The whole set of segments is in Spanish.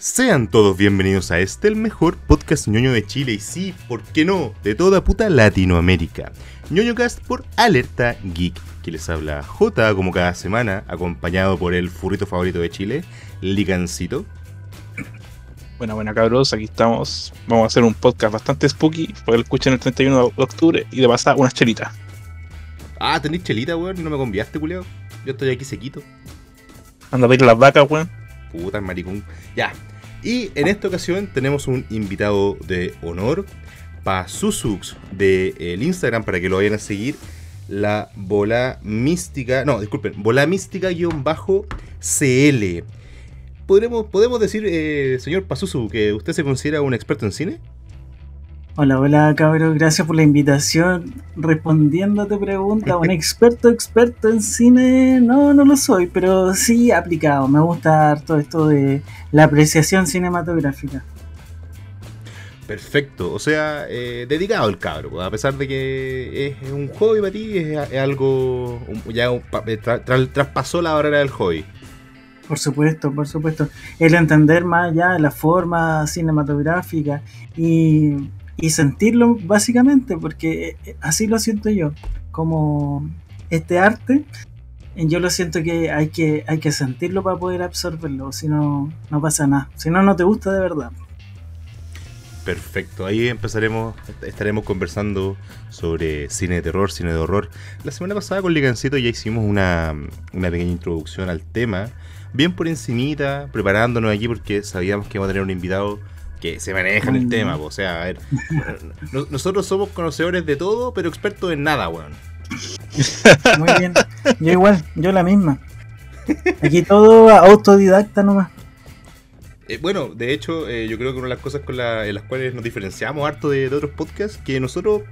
Sean todos bienvenidos a este, el mejor podcast ñoño de Chile y sí, ¿por qué no? De toda puta Latinoamérica. ñoñocast por Alerta Geek, que les habla J como cada semana, acompañado por el furrito favorito de Chile, Ligancito. Buena, buena cabros, aquí estamos. Vamos a hacer un podcast bastante spooky, porque lo escuchen el 31 de octubre y de pasar unas chelitas. Ah, ¿tenéis chelita, weón? ¿No me conviaste, culiao? Yo estoy aquí sequito. Anda a pedir las vacas, weón. Puta, maricón. Ya, y en esta ocasión tenemos un invitado de honor, Pasusux, del el Instagram, para que lo vayan a seguir. La bola mística, no, disculpen, bola mística-cl. ¿Podremos, ¿Podemos decir, eh, señor Pasusu, que usted se considera un experto en cine? Hola, hola cabros, gracias por la invitación. Respondiendo a tu pregunta, un experto, experto en cine, no, no lo soy, pero sí aplicado. Me gusta todo esto de la apreciación cinematográfica. Perfecto, o sea, eh, dedicado el cabro, a pesar de que es un hobby para ti, es, algo, ya eh, traspasó la barrera del hobby. Por supuesto, por supuesto. El entender más allá la forma cinematográfica y y sentirlo básicamente, porque eh, así lo siento yo, como este arte, yo lo siento que hay que, hay que sentirlo para poder absorberlo, si no, no pasa nada, si no, no te gusta de verdad. Perfecto, ahí empezaremos, estaremos conversando sobre cine de terror, cine de horror. La semana pasada con Ligancito ya hicimos una, una pequeña introducción al tema, bien por encimita, preparándonos aquí porque sabíamos que íbamos a tener un invitado que se maneja en el tema, o sea, a ver, nosotros somos conocedores de todo, pero expertos en nada, weón. Muy bien, yo igual, yo la misma. Aquí todo autodidacta nomás. Eh, bueno, de hecho, eh, yo creo que una de las cosas con en las cuales nos diferenciamos harto de, otros podcasts, que nosotros,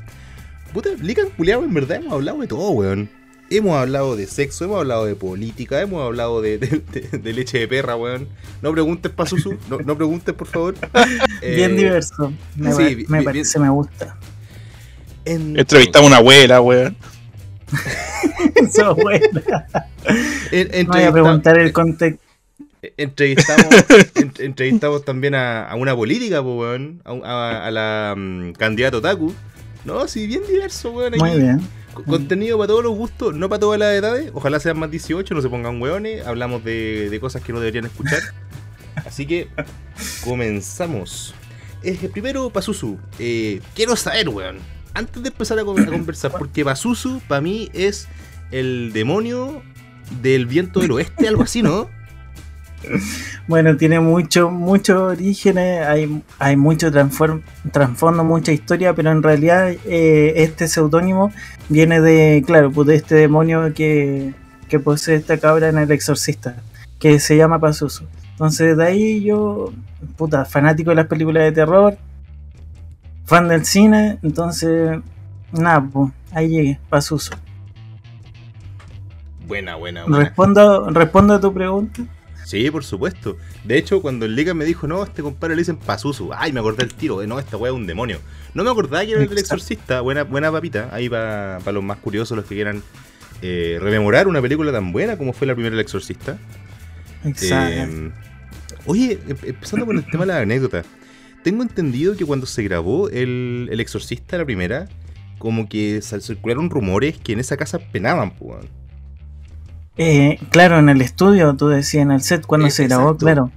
puta, lican culiado, en verdad hemos hablado de todo, weón. Hemos hablado de sexo, hemos hablado de política, hemos hablado de, leche de perra, weón. No preguntes, Pasusu, no, no preguntes, por favor. bien eh, diverso. Me, me parece, me gusta. Entrevistamos a una abuela, weón. En, voy a preguntar el contexto. Entrevistamos, entrevistamos también a, una política, weón. A, la um, candidata Otaku. No, sí, bien diverso, weón. Muy bien Contenido para todos los gustos, no para todas las edades. Ojalá sean más 18, no se pongan hueones. Hablamos de, cosas que no deberían escuchar. Así que comenzamos. Eh, primero, Pazuzu. Eh, quiero saber, weón. Antes de empezar a, conversar, porque Pazuzu para mí es el demonio del viento del oeste, algo así, ¿no? Bueno, tiene mucho, muchos orígenes, hay, hay mucho trasfondo, mucha historia, pero en realidad eh, este seudónimo viene de, claro, pues de este demonio que, que posee esta cabra en el exorcista, que se llama Pazuzu. Entonces de ahí yo, puta, fanático de las películas de terror, fan del cine, entonces, nada, pues ahí llegué, Pazuzu. Buena, buena, buena. Respondo, respondo a tu pregunta. Sí, por supuesto. De hecho, cuando el Liga me dijo, no, este compadre le dicen Pazuzu. Ay, me acordé del tiro. No, esta weá es un demonio. No me acordaba que era el del exorcista. Buena, buena papita. Ahí para los más curiosos, los que quieran eh, rememorar una película tan buena como fue la primera El Exorcista. Exacto. Eh, oye, em, empezando con el tema de la anécdota. Tengo entendido que cuando se grabó el, el Exorcista, la primera, como que circularon rumores que en esa casa penaban, pues. Eh, claro, en el estudio, tú decías, en el set, cuando se grabó, claro.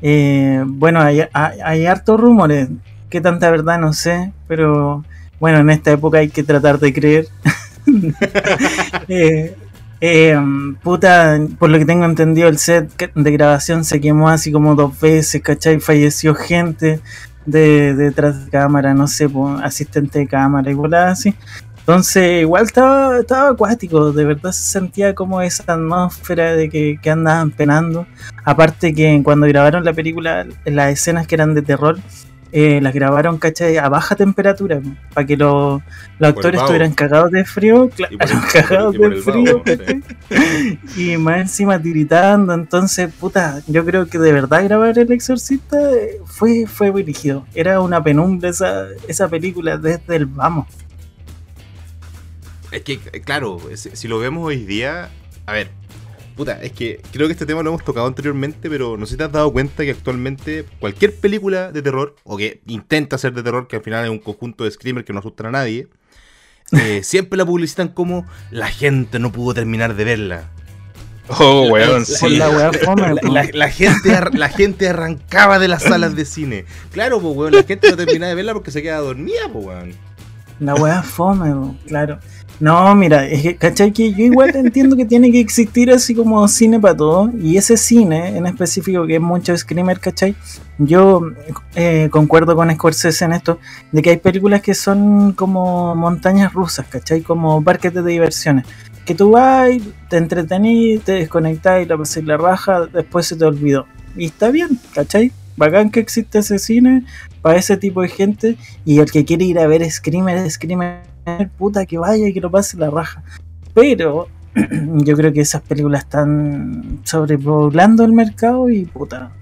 Eh, bueno, hay, hay, hartos rumores, qué tanta verdad no sé, pero bueno, en esta época hay que tratar de creer. Eh, puta, por lo que tengo entendido, el set de grabación se quemó así como dos veces, ¿cachai? Falleció gente de detrás de cámara, no sé, asistente de cámara, igual así. Entonces, igual estaba, estaba acuático, de verdad se sentía como esa atmósfera de que, que andaban penando. Aparte que cuando grabaron la película, las escenas que eran de terror, eh, las grabaron, ¿cachai? A baja temperatura, para que los, actores estuvieran cagados de frío, claro, cagados de frío, y más encima tiritando. Entonces, puta, yo creo que de verdad grabar El Exorcista eh, fue, fue dirigido. Era una penumbra esa, esa película desde el vamos. Es que, claro, si lo vemos hoy día, a ver, Puta, es que creo que este tema lo hemos tocado anteriormente, pero no sé si te has dado cuenta que actualmente cualquier película de terror, o que intenta ser de terror, que al final es un conjunto de screamers que no asustan a nadie, eh, siempre la publicitan como la gente no pudo terminar de verla. Oh, weón, La- sí. la La, gente, la gente arrancaba de las salas de cine. Claro, pues, weón, la gente no terminaba de verla porque se queda dormida, pues, weón. La weá fome, claro. No, mira, es que, ¿cachai? Que yo igual entiendo que tiene que existir así como cine para todo. Y ese cine en específico, que es mucho screamer, ¿cachai? Yo eh, concuerdo con Scorsese en esto, de que hay películas que son como montañas rusas, ¿cachai? Como parques de diversiones. Que tú vas, te entretenís, te desconectás y la pasás la raja, después se te olvidó. Y está bien, ¿cachai? Bacán que existe ese cine para ese tipo de gente y el que quiere ir a ver Screamer, Screamer, puta que vaya y que lo pase la raja. Pero yo creo que esas películas están sobrepoblando el mercado y puta.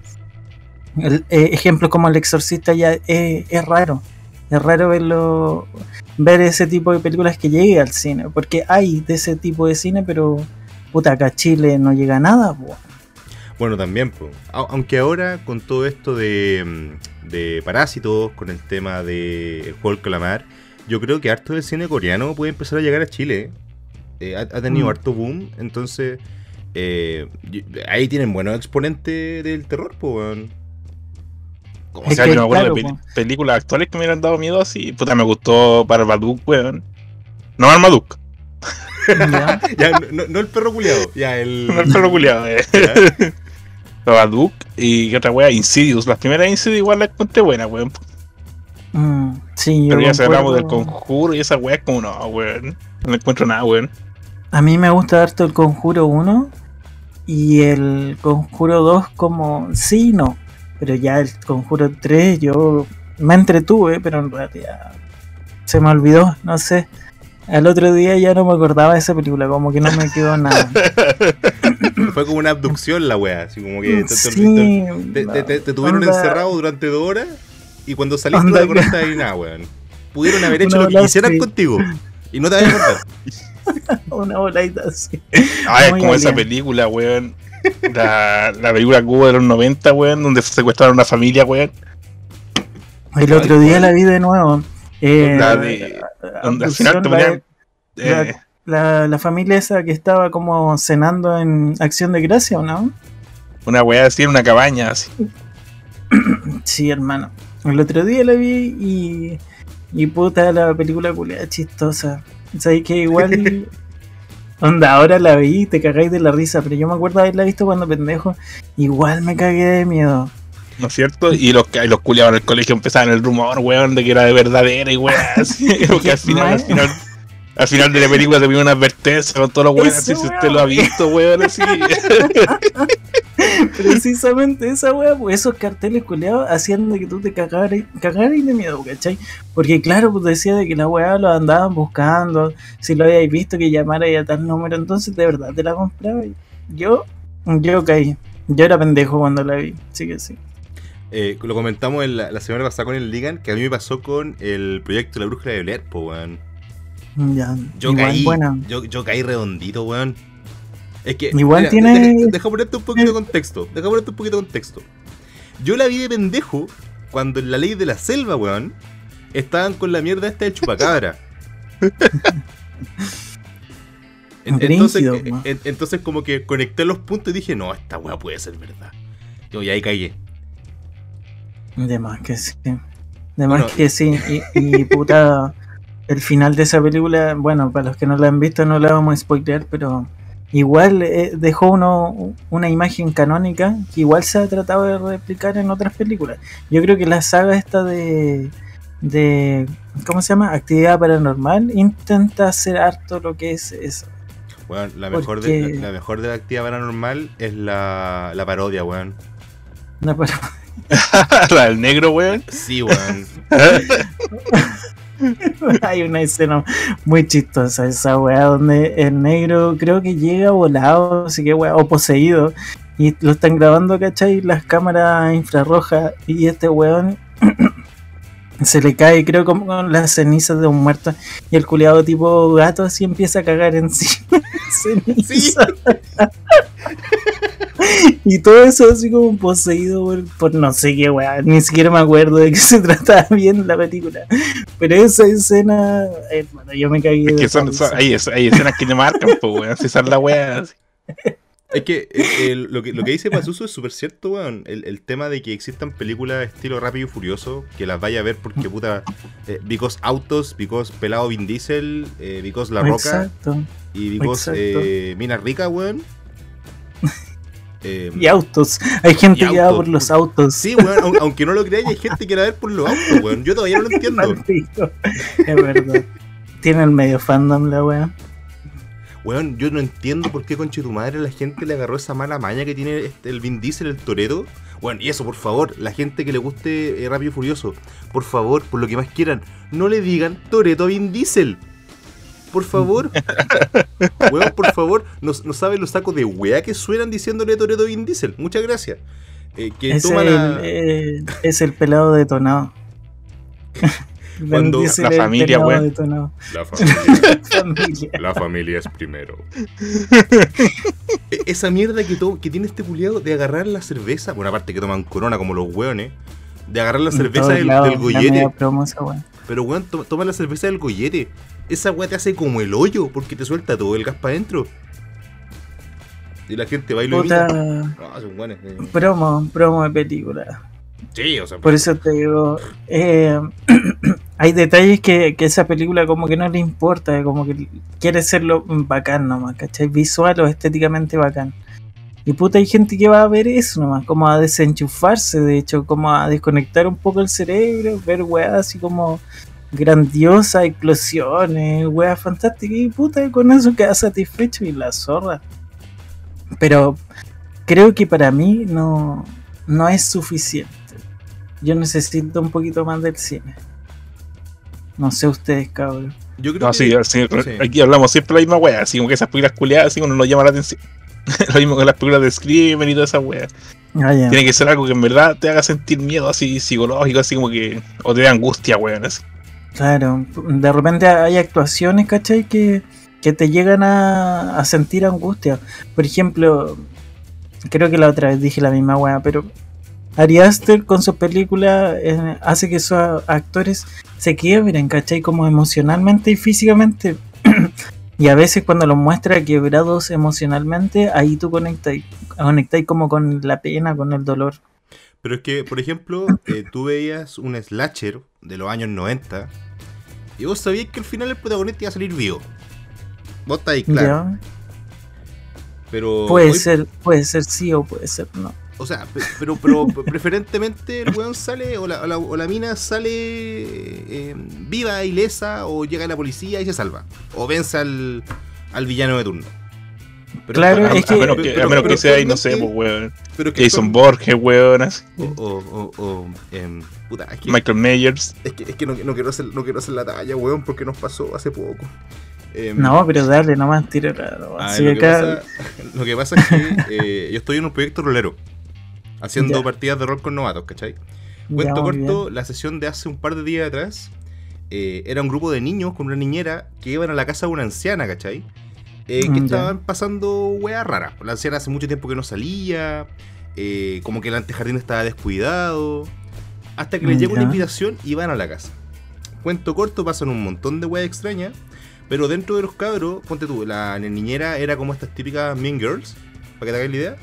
El, eh, ejemplos como El Exorcista ya es, es raro. Es raro verlo, ver ese tipo de películas que llegue al cine. Porque hay de ese tipo de cine, pero puta, acá a Chile no llega nada. po. Bueno, también, pues. Aunque ahora, con todo esto de, mm, de parásitos, con el tema de el juego del calamar, yo creo que harto del cine coreano puede empezar a llegar a Chile. Eh, ha, ha tenido Mm. harto boom, entonces eh, ahí tienen buenos exponentes del terror, pues, weón. O Es sea, yo me acuerdo claro, de películas actuales que me hubieran dado miedo así. Puta, me gustó Barbadook, weón. No Marmaduke, ¿Ya? Ya, no, no el perro culiado, ya el. no el perro culiado, eh. Babadook y ¿qué otra wea, Insidious. Las primeras Insidious igual las encontré buenas, weón. Mm, sí, yo Pero ya hablamos del conjuro y esa wea es como no, weón. No encuentro nada, weón. A mí me gusta harto el Conjuro 1 y el Conjuro 2 como sí y no. Pero ya el Conjuro 3 yo me entretuve, pero en realidad se me olvidó, no sé. Al otro día ya no me acordaba de esa película, como que no me quedó nada. Fue como una abducción la wea, así como que te, te- Sí, te- te- te- te tuvieron onda- encerrado durante dos horas y cuando saliste no Onda te que- acordaste de nada, weón. Pudieron haber hecho Una lo que quisieran contigo y no te vas a acordar. Una boladita así. Ah, es Muy como esa película, weón. La, la película Cuba de los 90, weón, donde secuestraron a una familia, weón. El otro día la vi de nuevo. Eh, La de- Donde al final te ponían. eh, La, la familia esa que estaba como cenando en Acción de Gracia, ¿o no? una weá así en una cabaña, así. Sí, hermano. El otro día la vi y. Y puta, la película culiada chistosa. Sabéis que igual. Onda, ahora la vi y te cagáis de la risa, pero yo me acuerdo haberla visto cuando pendejo. Igual me cagué de miedo. ¿No es cierto? Y los, los culiados en el colegio empezaban el rumor, weón, de que era de verdadera y weón, así. Porque al final, al final, al final de la película te viene una advertencia con todos los weones, si usted lo ha visto, weón, así. Precisamente esa wea, pues esos carteles culeados hacían de que tú te cagaras cagaras de miedo, ¿cachai? Porque claro, pues decía de que la weá lo andaban buscando, si lo habíais visto que llamara a tal número, entonces de verdad te la compraba. y Yo, yo caí. Yo era pendejo cuando la vi, sí que sí. Eh, lo comentamos en la, la semana pasada con el Ligan, que a mí me pasó con el proyecto La Brújula de Blair, po, weón. Ya, Yo igual caí, buena. yo, yo caí redondito, weón. Es que. Igual tiene- Deja, deja ponerte un poquito de contexto. Deja ponerte un poquito de contexto. Yo la vi de pendejo cuando en la ley de la selva, weón, estaban con la mierda esta del chupacabra. En- entonces, eh, en- entonces como que conecté los puntos y dije, no, esta weá puede ser verdad. Yo ya ahí caí. De más que sí. De más Bueno. que sí. Y, y puta, el final de esa película, bueno, para los que no la han visto no la vamos a spoilear, pero igual eh, dejó uno una imagen canónica que igual se ha tratado de replicar en otras películas. Yo creo que la saga esta de de ¿cómo se llama? Actividad paranormal intenta hacer harto lo que es eso. Weón, la mejor, de, la, la mejor de la actividad paranormal es la, la parodia, weón. No, pero- la del negro, weón. Sí, weón. Hay una escena muy chistosa esa weá donde el negro creo que llega volado, así que weá, o poseído. Y lo están grabando, ¿cachai? Las cámaras infrarrojas y este weón se le cae, creo, como con las cenizas de un muerto. Y el culiado tipo gato así empieza a cagar encima. Sí. y todo eso así como poseído por, por no sé qué weá, ni siquiera me acuerdo de qué se trataba bien la película. Pero esa escena, hermano, yo me caí Es de que son, son- hay, hay escenas que te marcan, pues, weón. Si son la weá. Es que eh, el- lo que lo que dice Pazuzu es súper cierto, weón. El, el tema de que existan películas estilo Rápido y Furioso, que las vaya a ver porque puta. Eh, because Autos, because Pelado Vin Diesel, eh, because La Roca Exacto. y because exacto. eh, Mina Rica, weón. Eh, Y autos. Hay gente que va por los autos. Sí, weón, aun- aunque no lo creáis, hay gente que la ver por los autos, weón. Yo todavía no lo entiendo. Es verdad. Tiene el medio fandom la wea. Weón, yo no entiendo por qué conche tu madre la gente le agarró esa mala maña que tiene este- el Vin Diesel, el Toreto. Bueno, y eso, por favor, la gente que le guste eh, Rápido y Furioso, por favor, por lo que más quieran, no le digan Toreto a Vin Diesel. Por favor. Weón, por favor, no, no saben los sacos de wea que suenan diciéndole Toreto Vin Diesel. Muchas gracias. Eh, que Es toma el, la... eh, es el pelado detonado. Cuando la familia, detonado. La familia. Familia. La familia es primero. E- Esa mierda que, to- que tiene este culiado de agarrar la cerveza, bueno, aparte que toman corona como los hueones, de agarrar la cerveza del, lados, del la gollete. Pero weón, to- toma la cerveza del gollete. Esa weá te hace como el hoyo porque te suelta todo el gas para adentro. Y la gente va y lo Puta. No, son buenos. eh. promo, promo de película. Sí, o sea, Por eso te digo, eh, hay detalles que, que esa película como que no le importa, como que quiere serlo bacán nomás, ¿cachai? Visual o estéticamente bacán. Y puta, hay gente que va a ver eso nomás, como a desenchufarse, de hecho, como a desconectar un poco el cerebro, ver weas así como grandiosas, explosiones, weas fantásticas, y puta, con eso queda satisfecho y la zorra. Pero creo que para mí no, no es suficiente. Yo necesito un poquito más del cine. No sé ustedes, cabrón. yo creo No, que. sí, sí, sí. aquí hablamos siempre la misma weá, así como que esas películas culiadas, así uno nos llama la atención. Lo mismo con las películas de Screamer y toda esa weá. Ah. Tiene que ser algo que en verdad te haga sentir miedo así psicológico, así como que. O te dé angustia, weón. así. Claro, de repente hay actuaciones, ¿cachai? Que, que te llegan a, a sentir angustia. Por ejemplo, creo que la otra vez dije la misma weá, pero Ari Aster con sus películas eh, hace que sus actores se quiebren, ¿cachai? Como emocionalmente y físicamente. y a veces cuando los muestra quebrados emocionalmente, ahí tú conectas, conectas como con la pena, con el dolor. Pero es que, por ejemplo, eh, tú veías un slasher de los años 90 y vos sabías que al final el protagonista iba a salir vivo. Vos estáis claro. ¿ya? Pero Puede hoy- ser, puede ser sí o puede ser no. O sea, pe- pero, pero preferentemente el weón sale o la, o la- o la mina sale eh, viva, ilesa, o llega la policía y se salva. O vence al, al villano de turno. Pero Claro, A, es que- a menos que, a pero- menos pero que sea ahí, no sé, pues, weón. pero es que Jason Borges, weón. así. O, o, o, o, em, puta, es que, Michael Myers. es que, es que no, no quiero hacer, no quiero hacer la talla, weón, porque nos pasó hace poco. Em, No, pero dale, nomás tira raro. Ah, lo, que pasa, lo que pasa es que eh, yo estoy en un proyecto rolero. Haciendo Ya. partidas de rol con novatos, ¿cachai? Cuento corto, la sesión de hace un par de días atrás eh, era un grupo de niños con una niñera que iban a la casa de una anciana, ¿cachai? Eh, que Mm, estaban pasando weas raras. La anciana hace mucho tiempo que no salía, eh, como que el antejardín estaba descuidado. Hasta que les llega una invitación y van a la casa. Cuento corto, pasan un montón de weas extrañas. Pero dentro de los cabros, ponte tú, la niñera era como estas típicas Mean Girls, para que te hagas la idea.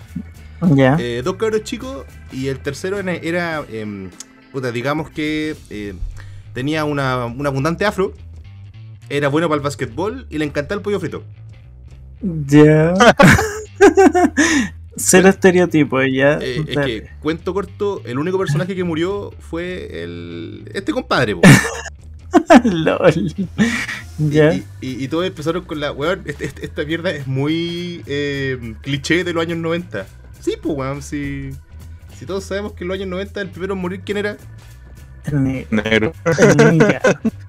Eh, dos cabros chicos y el tercero era, era, puta, digamos que eh, tenía una, un abundante afro, era bueno para el básquetbol y le encantaba el pollo frito. Ya. Cero estereotipo, ya. Eh, es que, cuento corto, el único personaje que murió fue el este compadre. po. LOL. Ya. Y, y- y todos empezaron con la, weón, este- este- esta mierda es muy eh, cliché de los años 90. Sí, pues, weón, si, si todos sabemos que en los años 90 el primero en morir, ¿quién era? El negro. Negro. el ninja.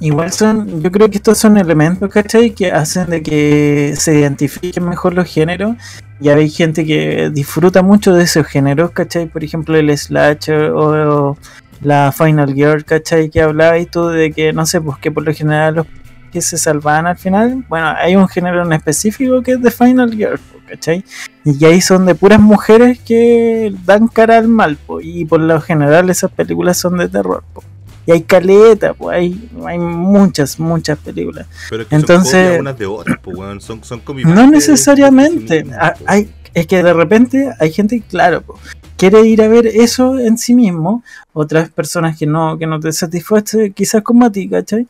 Igual son, yo creo que estos son elementos, ¿cachai? Que hacen de que se identifiquen mejor los géneros. Y hay gente que disfruta mucho de esos géneros, ¿cachai? Por ejemplo, el slasher o, la Final Girl, ¿cachai? Que hablabas tú de que, no sé, pues que por lo general los que se salvaban al final. Bueno, hay un género en específico que es de Final Girl, ¿cachai? Y ahí son de puras mujeres que dan cara al mal, po, y por lo general esas películas son de terror, po. Y hay caleta, pues hay, hay muchas, muchas películas. Pero es que Entonces- son de otras, pues, weón. Son, son No necesariamente. Ah, Hay, es que de repente hay gente, claro, po, quiere ir a ver eso en sí mismo. Otras personas que no, que no te satisface, quizás como a ti, ¿cachai?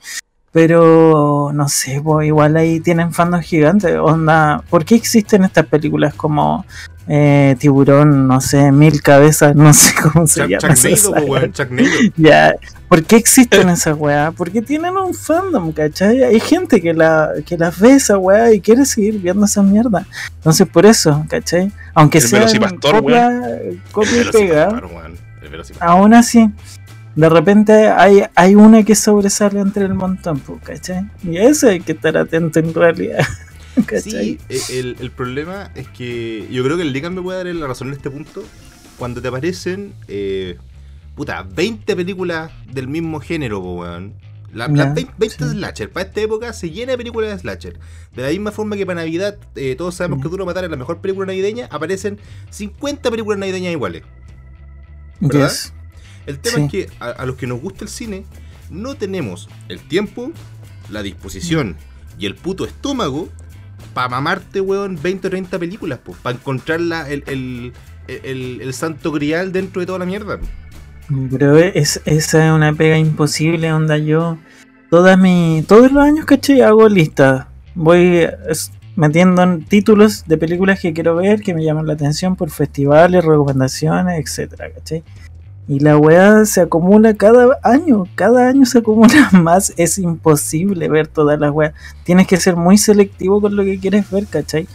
Pero no sé, pues igual ahí tienen fandos gigantes. Onda, ¿por qué existen estas películas como eh, Tiburón, no sé, Mil Cabezas, no sé cómo se Chuck, llama? Chuck saga? pues. Ya, ¿por qué existen esas weas? Porque tienen un fandom, ¿cachai? Hay gente que la que las ve esa wea y quiere seguir viendo esa mierda. Entonces, por eso, ¿cachai? Aunque El sea copia, copia y pega, aún así, de repente hay, hay una que sobresale entre el montón, pues, ¿cachai? Y a eso hay que estar atento en realidad. ¿cachai? Sí, e- el, el problema es que yo creo que el Ligan me puede dar la razón en este punto. Cuando te aparecen, eh, puta, 20 películas del mismo género, po, weón. La- las 20, 20 sí. slasher. Para esta época se llena de películas de slasher. De la misma forma que para Navidad, eh, todos sabemos Mm. que Duro Matar es la mejor película navideña, aparecen 50 películas navideñas iguales. ¿verdad? Yes. El tema Sí. es que a, a los que nos gusta el cine, no tenemos el tiempo, la disposición y el puto estómago para mamarte, weón, 20 o 30 películas, pues, para encontrar la- el, el, el- el santo grial dentro de toda la mierda. Pero es, esa es una pega imposible, onda yo. Todas mi, todos los años, ¿cachai? Hago listas. Voy metiendo en títulos de películas que quiero ver, que me llaman la atención por festivales, recomendaciones, etcétera, ¿cachai? Y la weá se acumula cada año, cada año se acumula más. Es imposible ver todas las weas. Tienes que ser muy selectivo con lo que quieres ver, ¿cachai?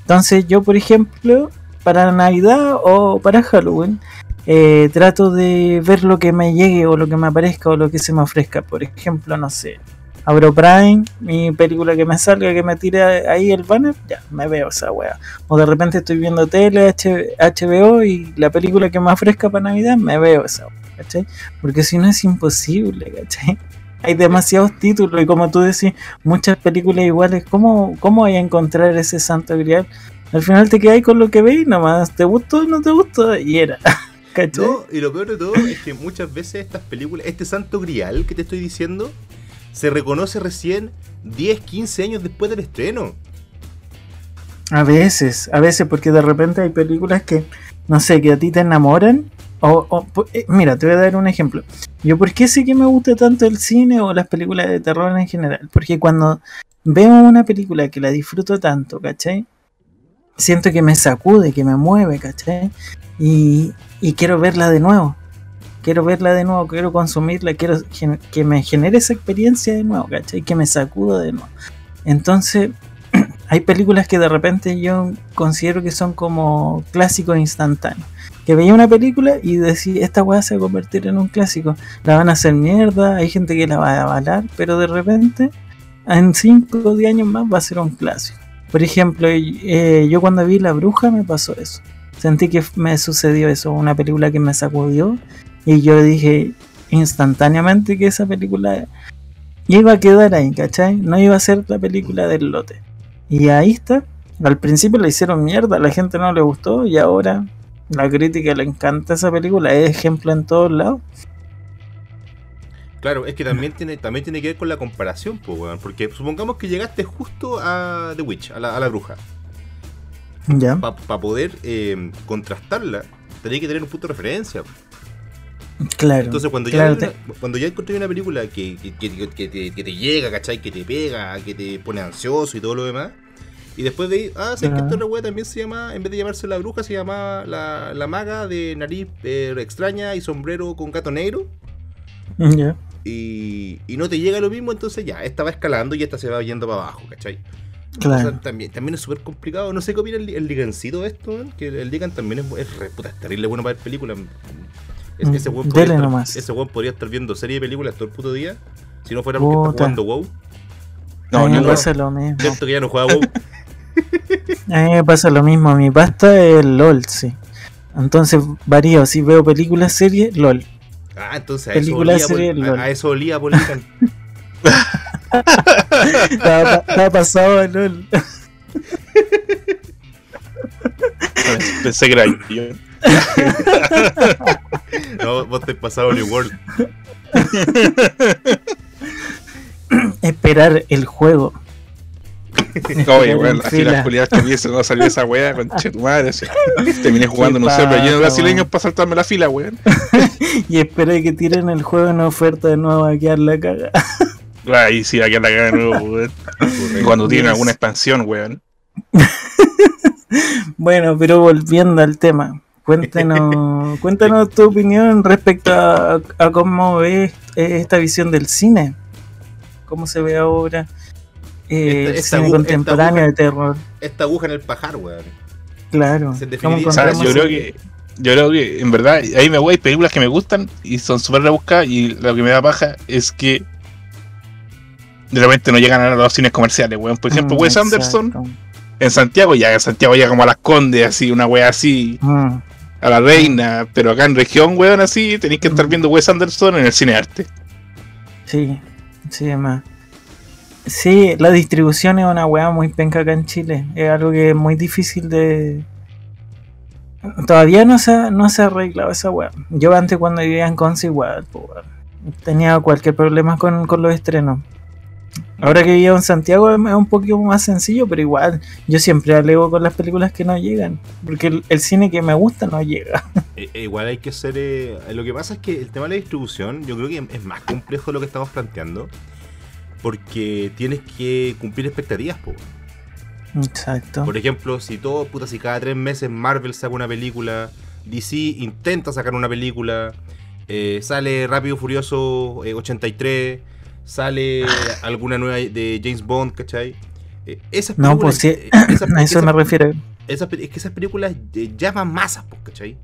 Entonces yo, por ejemplo, para Navidad o para Halloween, eh, trato de ver lo que me llegue o lo que me aparezca o lo que se me ofrezca. Por ejemplo, no sé, abro Prime, mi película que me salga, que me tire ahí el banner, ya, me veo esa wea. O de repente estoy viendo tele, HBO y la película que me ofrezca para Navidad, me veo esa wea, ¿cachai? Porque si no es imposible, ¿cachai? Hay demasiados títulos y como tú decís, muchas películas iguales. ¿Cómo, cómo hay a encontrar ese santo grial? Al final te quedas con lo que veis nomás. ¿Te gustó o no te gustó? Y era. ¿Cachai? No, y lo peor de todo es que muchas veces estas películas, este santo grial que te estoy diciendo, se reconoce recién 10, 15 años después del estreno. A veces, a veces, porque de repente hay películas que, no sé, que a ti te enamoran. O, eh, mira, te voy a dar un ejemplo. Yo, ¿por qué sé que me gusta tanto el cine o las películas de terror en general? Porque cuando veo una película que la disfruto tanto, ¿cachai? Siento que me sacude, que me mueve, ¿cachai? Y, y quiero verla de nuevo. Quiero verla de nuevo, quiero consumirla, quiero que me genere esa experiencia de nuevo, ¿cachai? Que me sacuda de nuevo. Entonces, hay películas que de repente yo considero que son como clásicos instantáneos. Que veía una película y decía, esta weá se va a convertir en un clásico. La van a hacer mierda, hay gente que la va a avalar, pero de repente, en 5 o 10 años más va a ser un clásico. Por ejemplo, eh, yo cuando vi La Bruja me pasó eso. Sentí que me sucedió eso, una película que me sacudió y yo dije instantáneamente que esa película iba a quedar ahí, ¿cachai? No iba a ser la película del lote. Y ahí está. Al principio la hicieron mierda, a la gente no le gustó y ahora la crítica le encanta esa película, es ejemplo en todos lados. Claro, es que también tiene, también tiene que ver con la comparación, pues, weón. Porque supongamos que llegaste justo a The Witch, a la, a la bruja. Ya, Para poder eh, contrastarla, tenés que tener un punto de referencia. claro. Entonces, cuando, claro, ya, te- cuando ya encontré una película que, que, que- que te, que te llega, ¿cachai? Que te pega, que te pone ansioso y todo lo demás. Y después de ahí, ah, sé que Ajá. esta otra wea también se llama, en vez de llamarse la bruja, se llama la, la maga de nariz eh, extraña y sombrero con gato negro. ya. Y, y no te llega lo mismo, entonces ya, esta va escalando y esta se va yendo para abajo, ¿cachai? Claro. O sea, también, también es súper complicado. No sé qué opina el, el ligancito de esto, ¿eh? que el ligan también es, es, re- puta, es terrible bueno para ver películas. Es- Mm, ese weón dele podría, podría estar viendo serie de películas todo el puto día. Si no fuera porque está Puta. jugando WoW. No, a mí ni me lo- pasa lo mismo. Cierto que ya no juega WoW. A mí me pasa lo mismo. Mi pasta es LOL, sí. Entonces varío. Si veo películas, series, LOL. Ah, entonces a Película, eso olía, LOL. a, a eso olía por Ligan. Estaba, pa- estaba pasado a LOL. Pensé que era yo. No, vos te has pasado New World. Esperar el juego. Oye, weón, las culiadas que hubiese no salió esa weá, con tu madre. así. Terminé jugando en un ¿Qué server lleno de brasileños para saltarme la fila, weón. Y esperé que tiren el juego en oferta de nuevo a quedar la caga. Ahí sí, aquí a la cara de nuevo, weón. Cuando tienen alguna expansión, weón. Bueno, pero volviendo al tema, cuéntanos, cuéntanos tu opinión respecto a, a cómo ves eh, esta visión del cine. ¿Cómo se ve ahora? Eh, Esta- esta cine agu- contemporáneo esta de terror, Esta aguja en el pajar, weón. claro. Se ¿Cómo definiría- O sea, encontramos yo creo que. Yo creo que, en verdad, ahí me voy, hay películas que me gustan y son súper rebuscadas. Y lo que me da paja es que. De repente no llegan a los cines comerciales, weón. Por ejemplo, Mm, Wes Anderson en Santiago, ya en Santiago llega como a las Condes, así, una wea así, Mm, a la reina. Pero acá en región, weón, así, tenéis que estar Mm. viendo Wes Anderson en el cine arte. sí, sí, además. Sí, la distribución es una weá muy penca acá en Chile. Es algo que es muy difícil de. Todavía no se, ha- no se ha arreglado esa weá. Yo antes cuando vivía en Conce igual, tenía cualquier problema con, con los estrenos. Ahora que vivo en Santiago es un poquito más sencillo, pero igual yo siempre alego con las películas que no llegan. Porque el, cine que me gusta no llega. Eh, eh, igual hay que ser. eh, lo que pasa es que el tema de la distribución, yo creo que es más complejo de lo que estamos planteando. Porque tienes que cumplir expectativas, po. Exacto. Por ejemplo, si todo, puta, si cada tres meses Marvel saca una película, DC intenta sacar una película, eh, sale Rápido y Furioso eh, 83, sale alguna nueva de James Bond, ¿cachai? Eh, esas No, pues sí, eh, esas- A eso esas- me refiero. esas es que esas películas eh, llaman masas, pues, ¿cachai?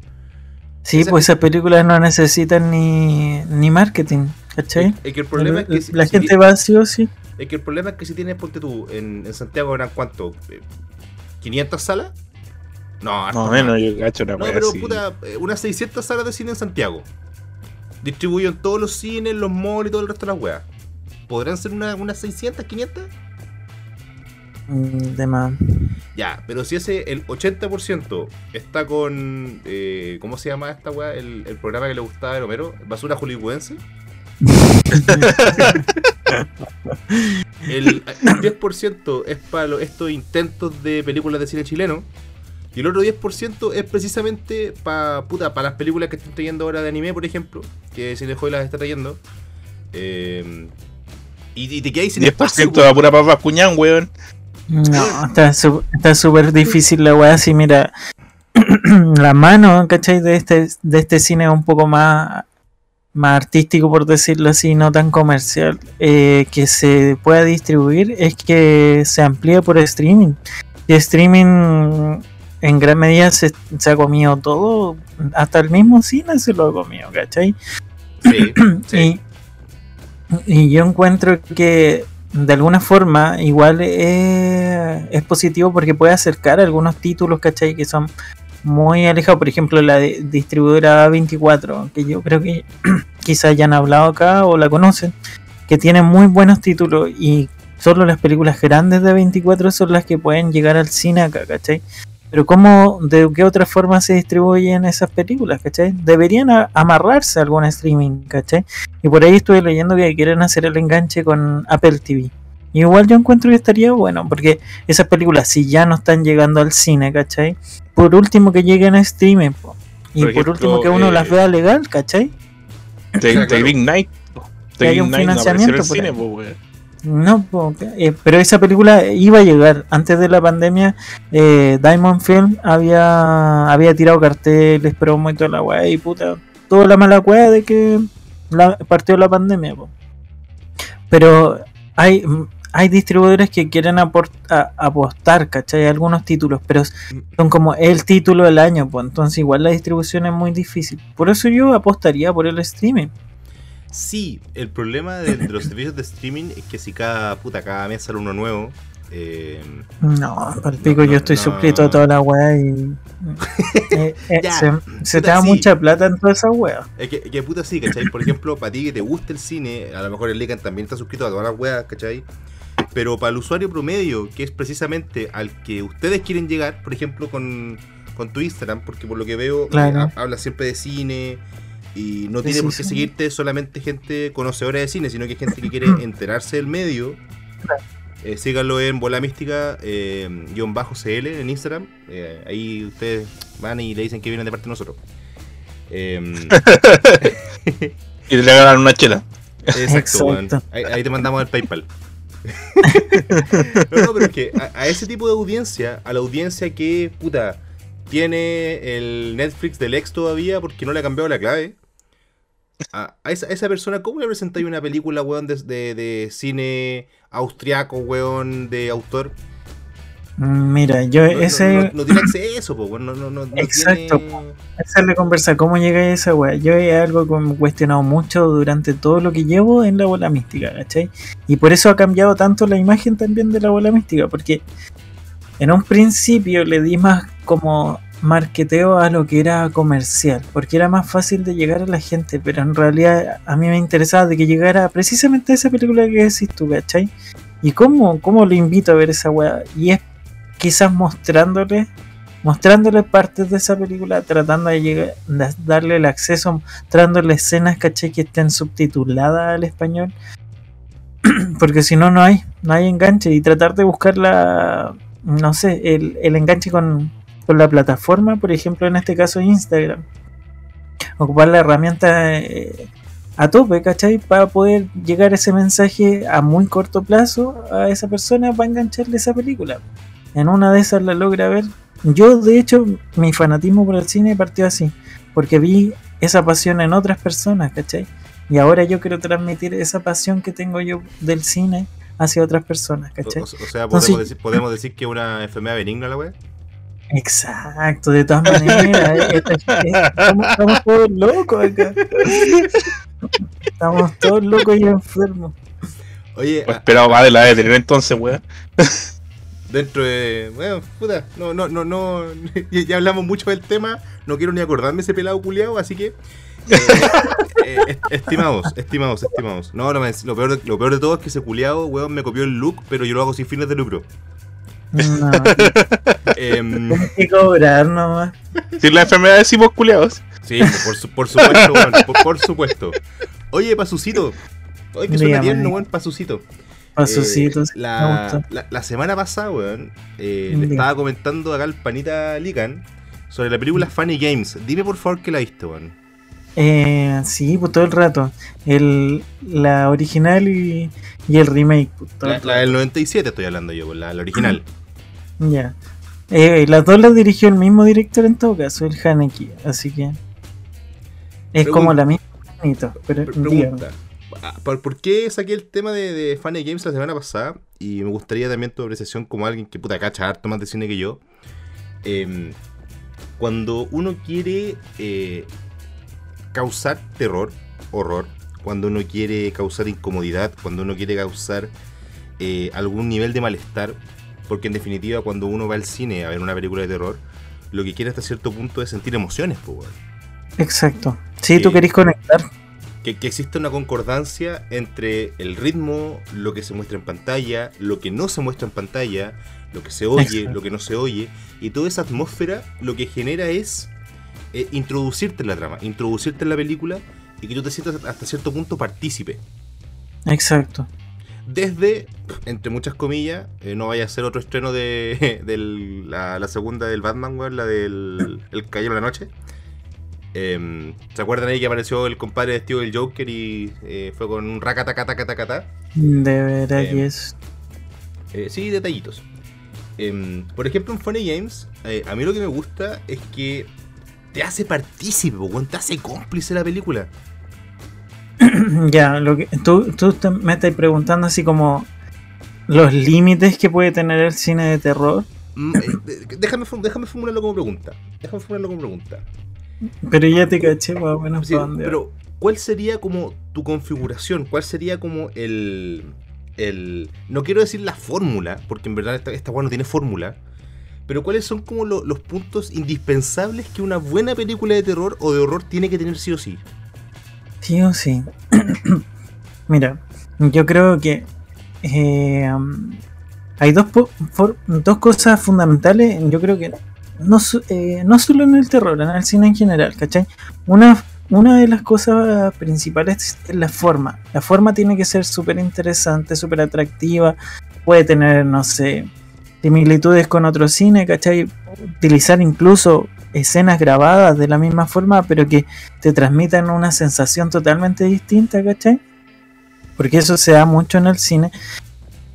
Sí, Esa- pues esas películas no necesitan ni, ni marketing, ¿cachai? Es que el problema es que si- la si gente ti- va sí o sí. Es que el problema es que si tienes, ponte tú, en, en Santiago eran cuánto, Eh, 500 salas? No, Más harto o menos, yo cacho una No, wea pero así. puta, eh, unas 600 salas de cine en Santiago. Distribuido en todos los cines, los malls y todo el resto de las weas. ¿Podrán ser una- unas 600, 500? Mm, De más. Ya, pero si ese, el 80% está con. eh, ¿Cómo se llama esta wea? El, el programa que le gustaba de Homero, Basura Hollywoodense. El, el 10% es para estos intentos de películas de cine chileno. Y el otro 10% es precisamente para para las películas que están trayendo ahora de anime, por ejemplo. Que Cinejoy las está trayendo. Eh, y, y te quedáis sin espacio, 10% de pura papa cuñán, weón. No, está súper difícil la weá. Si mira, la mano, ¿cachai? De este, de este cine es un poco más, más artístico, por decirlo así, no tan comercial, eh, que se pueda distribuir es que se amplíe por streaming. Y streaming en gran medida se, se ha comido todo, hasta el mismo cine se lo ha comido, ¿cachai? Sí, sí. Y, y yo encuentro que de alguna forma igual es, es positivo porque puede acercar algunos títulos, ¿cachai? Que son muy alejados. Por ejemplo, la de- distribuidora 24, que yo creo que quizás ya han hablado acá o la conocen, que tiene muy buenos títulos y solo las películas grandes de 24 son las que pueden llegar al cine acá, ¿cachai? Pero ¿cómo, de qué otra forma se distribuyen esas películas, ¿cachai? Deberían a- amarrarse a algún streaming, ¿cachai? Y por ahí estuve leyendo que quieren hacer el enganche con Apple TV. Y igual yo encuentro que estaría bueno, porque esas películas, si ya no están llegando al cine, ¿cachai? Por último que lleguen a streaming, po. Y Por último que uno eh, las vea legal, ¿cachai? The, no apareció en el por cine, ahí. No, eh, pero esa película iba a llegar. Antes de la pandemia, eh, Diamond Film había, había tirado carteles, promo y toda la weá. Y puta, toda la mala weá de que partió la pandemia. Pero hay, hay distribuidores que quieren aport- a- apostar, ¿cachai? Algunos títulos, pero son como el título del año, pues entonces igual la distribución es muy difícil. Por eso yo apostaría por el streaming. Sí, el problema de, de los servicios de streaming es que si cada puta cada mes sale uno nuevo. eh, No, para el pico no, yo estoy no. suscrito a toda la weá y. eh, eh, Ya, se se te da sí. mucha plata en toda esa weá. es que, que puta sí, ¿cachai? Por ejemplo, para ti que te gusta el cine, a lo mejor el Lican también está suscrito a todas las weas, ¿cachai? Pero para el usuario promedio, que es precisamente al que ustedes quieren llegar, por ejemplo, con, con tu Instagram, porque por lo que veo Claro. eh, hablas siempre de cine y no tiene sí, por qué sí. seguirte solamente gente conocedora de cine, sino que gente que quiere enterarse del medio. Eh, síganlo en Bola Mística, eh, guion bajo CL en Instagram. Eh, ahí ustedes van y le dicen que vienen de parte de nosotros. Em, Y le ganan una chela. Exacto, Exacto. weón. Ahí, ahí te mandamos el PayPal. no, no, pero es que a, a ese tipo de audiencia, a la audiencia que, puta, tiene el Netflix del ex todavía porque no le ha cambiado la clave. A, a esa, a esa persona, ¿cómo le presentáis una película, weón, de, de, de cine austriaco, weón, de autor? Mira, yo No, no- ese, no, no tiene acceso, po, weón, no, no, Exacto, tiene- esa es la conversa, ¿cómo llega a esa weá? Yo es algo que me he cuestionado mucho durante todo lo que llevo en la bola mística, ¿cachai? Y por eso ha cambiado tanto la imagen también de la bola mística, porque en un principio le di más como marketeo a lo que era comercial, porque era más fácil de llegar a la gente, pero en realidad a mí me interesaba de que llegara precisamente a esa película que decís tú, ¿cachai? ¿Y cómo, cómo lo invito a ver esa weá? Y es quizás mostrándole mostrándole partes de esa película, tratando de, llegar, de darle el acceso, mostrándole escenas, caché, que estén subtituladas al español. Porque si no, no hay, no hay enganche. Y tratar de buscar la, no sé, el, el enganche con, con la plataforma, por ejemplo, en este caso Instagram. Ocupar la herramienta eh, a tope, ¿cachai? Para poder llegar ese mensaje a muy corto plazo a esa persona para engancharle esa película. En una de esas la logra ver. Yo, de hecho, mi fanatismo por el cine partió así, porque vi esa pasión en otras personas, ¿cachai? Y ahora yo quiero transmitir esa pasión que tengo yo del cine hacia otras personas, O, ¿cachai? o sea, No, podemos, sí. decir, podemos decir que es una enfermedad benigna la weá. Exacto, de todas maneras. eh, esta- eh, estamos, estamos todos locos acá. Estamos todos locos y enfermos. Oye, Pues a- esperado va de la de tener entonces, weón. dentro de. Bueno, puta, no, no, no, no. Ya hablamos mucho del tema. No quiero ni acordarme ese pelado culiado, así que. eh, eh, est- estimados, estimados, estimados. No, no me- lo, peor de, lo peor de todo es que ese culiado, weón, me copió el look, pero yo lo hago sin fines de lucro. No, Em, tienes que cobrar nomás. Si la enfermedad decimos culiados. sí, por, su- por supuesto, weón, por, por supuesto. Oye, Pasucito. Oye, que suena tierno, weón, Pasucito. Pasucitos, Eh, la, la, la semana pasada, weón, eh, le estaba comentando acá al panita Lican sobre la película Funny Games. Dime por favor que la viste, weón. Eh, sí, pues todo el rato. El, la original y, y el remake. pues, La, el la del 97 estoy hablando yo, pues, la, la original. Ya. Eh, las dos las dirigió el mismo director en todo caso, el Haneke. Así que. Es como la misma. bonito, Pero, pregunta. ah, ¿Por, por qué saqué el tema de, de Funny Games la semana pasada? Y me gustaría también tu apreciación como alguien que puta cacha harto más de cine que yo. Em, cuando uno quiere eh, causar terror, horror, cuando uno quiere causar incomodidad, cuando uno quiere causar eh, algún nivel de malestar, porque en definitiva cuando uno va al cine a ver una película de terror, lo que quiere hasta cierto punto es sentir emociones, pues. Exacto. Sí, tú querés conectar. que, que existe una concordancia entre el ritmo, lo que se muestra en pantalla, lo que no se muestra en pantalla, lo que se oye, Exacto. lo que no se oye, y toda esa atmósfera lo que genera es eh, introducirte en la trama, introducirte en la película y que tú te sientas hasta cierto punto partícipe. Exacto. Desde, entre muchas comillas, eh, no vaya a ser otro estreno de, del- la, la segunda del Batman, weón, la del El Caballero de la Noche. Em, ¿Se acuerdan ahí que apareció el compadre vestido del Joker y eh, fue con un racatacatacatacatá? De verdad Eh, que es. Eh, sí, detallitos. Em, por ejemplo, en Funny Games, a mí lo que me gusta es que te hace partícipe, weón, te hace cómplice la película. ya, lo que tú, tú te- me estás preguntando así como los límites que puede tener el cine de terror, Mm, eh, déjame, déjame formularlo como pregunta. Déjame formularlo como pregunta. pero ya te caché más o menos Sí, pero, ¿cuál sería como tu configuración? ¿Cuál sería como el. el no quiero decir la fórmula, porque en verdad esta, esta no tiene fórmula. Pero ¿cuáles son como lo- los puntos indispensables que una buena película de terror o de horror tiene que tener sí o sí? Sí sí. Mira, yo creo que eh, hay dos, po- for- dos cosas fundamentales. Yo creo que no, eh, no solo en el terror, en el cine en general, ¿cachai? Una, una de las cosas principales es la forma. La forma tiene que ser súper interesante, súper atractiva, puede tener, no sé, similitudes con otro cine, ¿cachai? Utilizar incluso escenas grabadas de la misma forma, pero que te transmitan una sensación totalmente distinta, ¿cachai? Porque eso se da mucho en el cine.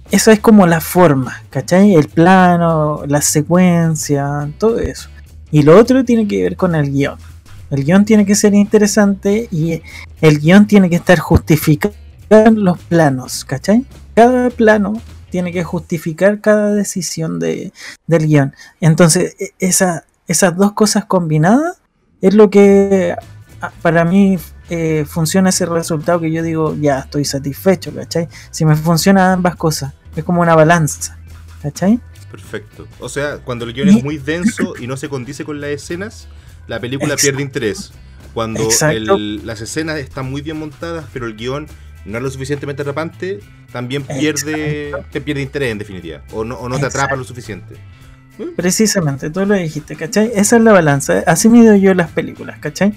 Eso es como la forma, ¿cachai? El plano, la secuencia, todo eso. Y lo otro tiene que ver con el guion. El guion tiene que ser interesante y el guion tiene que estar justificado en los planos, ¿cachai? Cada plano tiene que justificar cada decisión de, del guion. Entonces, e- esa, esas dos cosas combinadas es lo que a- para mí eh, funciona ese resultado que yo digo, ya estoy satisfecho, ¿cachai? Si me funcionan ambas cosas, es como una balanza, ¿cachai? Perfecto. O sea, cuando el guion Y- es muy denso y no se condice con las escenas, la película Exacto. pierde interés. Cuando el- las escenas están muy bien montadas, pero el guion no es lo suficientemente atrapante, también pierde, te pierde interés en definitiva. O no, o no te atrapa lo suficiente. Precisamente, tú lo dijiste, ¿cachai? Esa es la balanza. Así mido yo las películas, ¿cachai?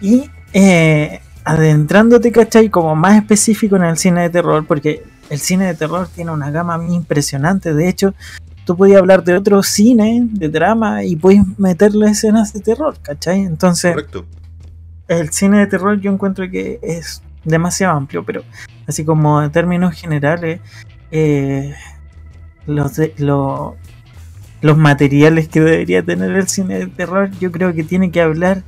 Y eh, adentrándote, ¿cachai? Como más específico en el cine de terror, porque el cine de terror tiene una gama impresionante. De hecho, tú podías hablar de otro cine, de drama, y puedes meterle escenas de terror, ¿cachai? Entonces, Correcto. el cine de terror yo encuentro que es demasiado amplio, pero así como en términos generales, eh, los, de- lo- los materiales que debería tener el cine de terror, yo creo que tiene que hablar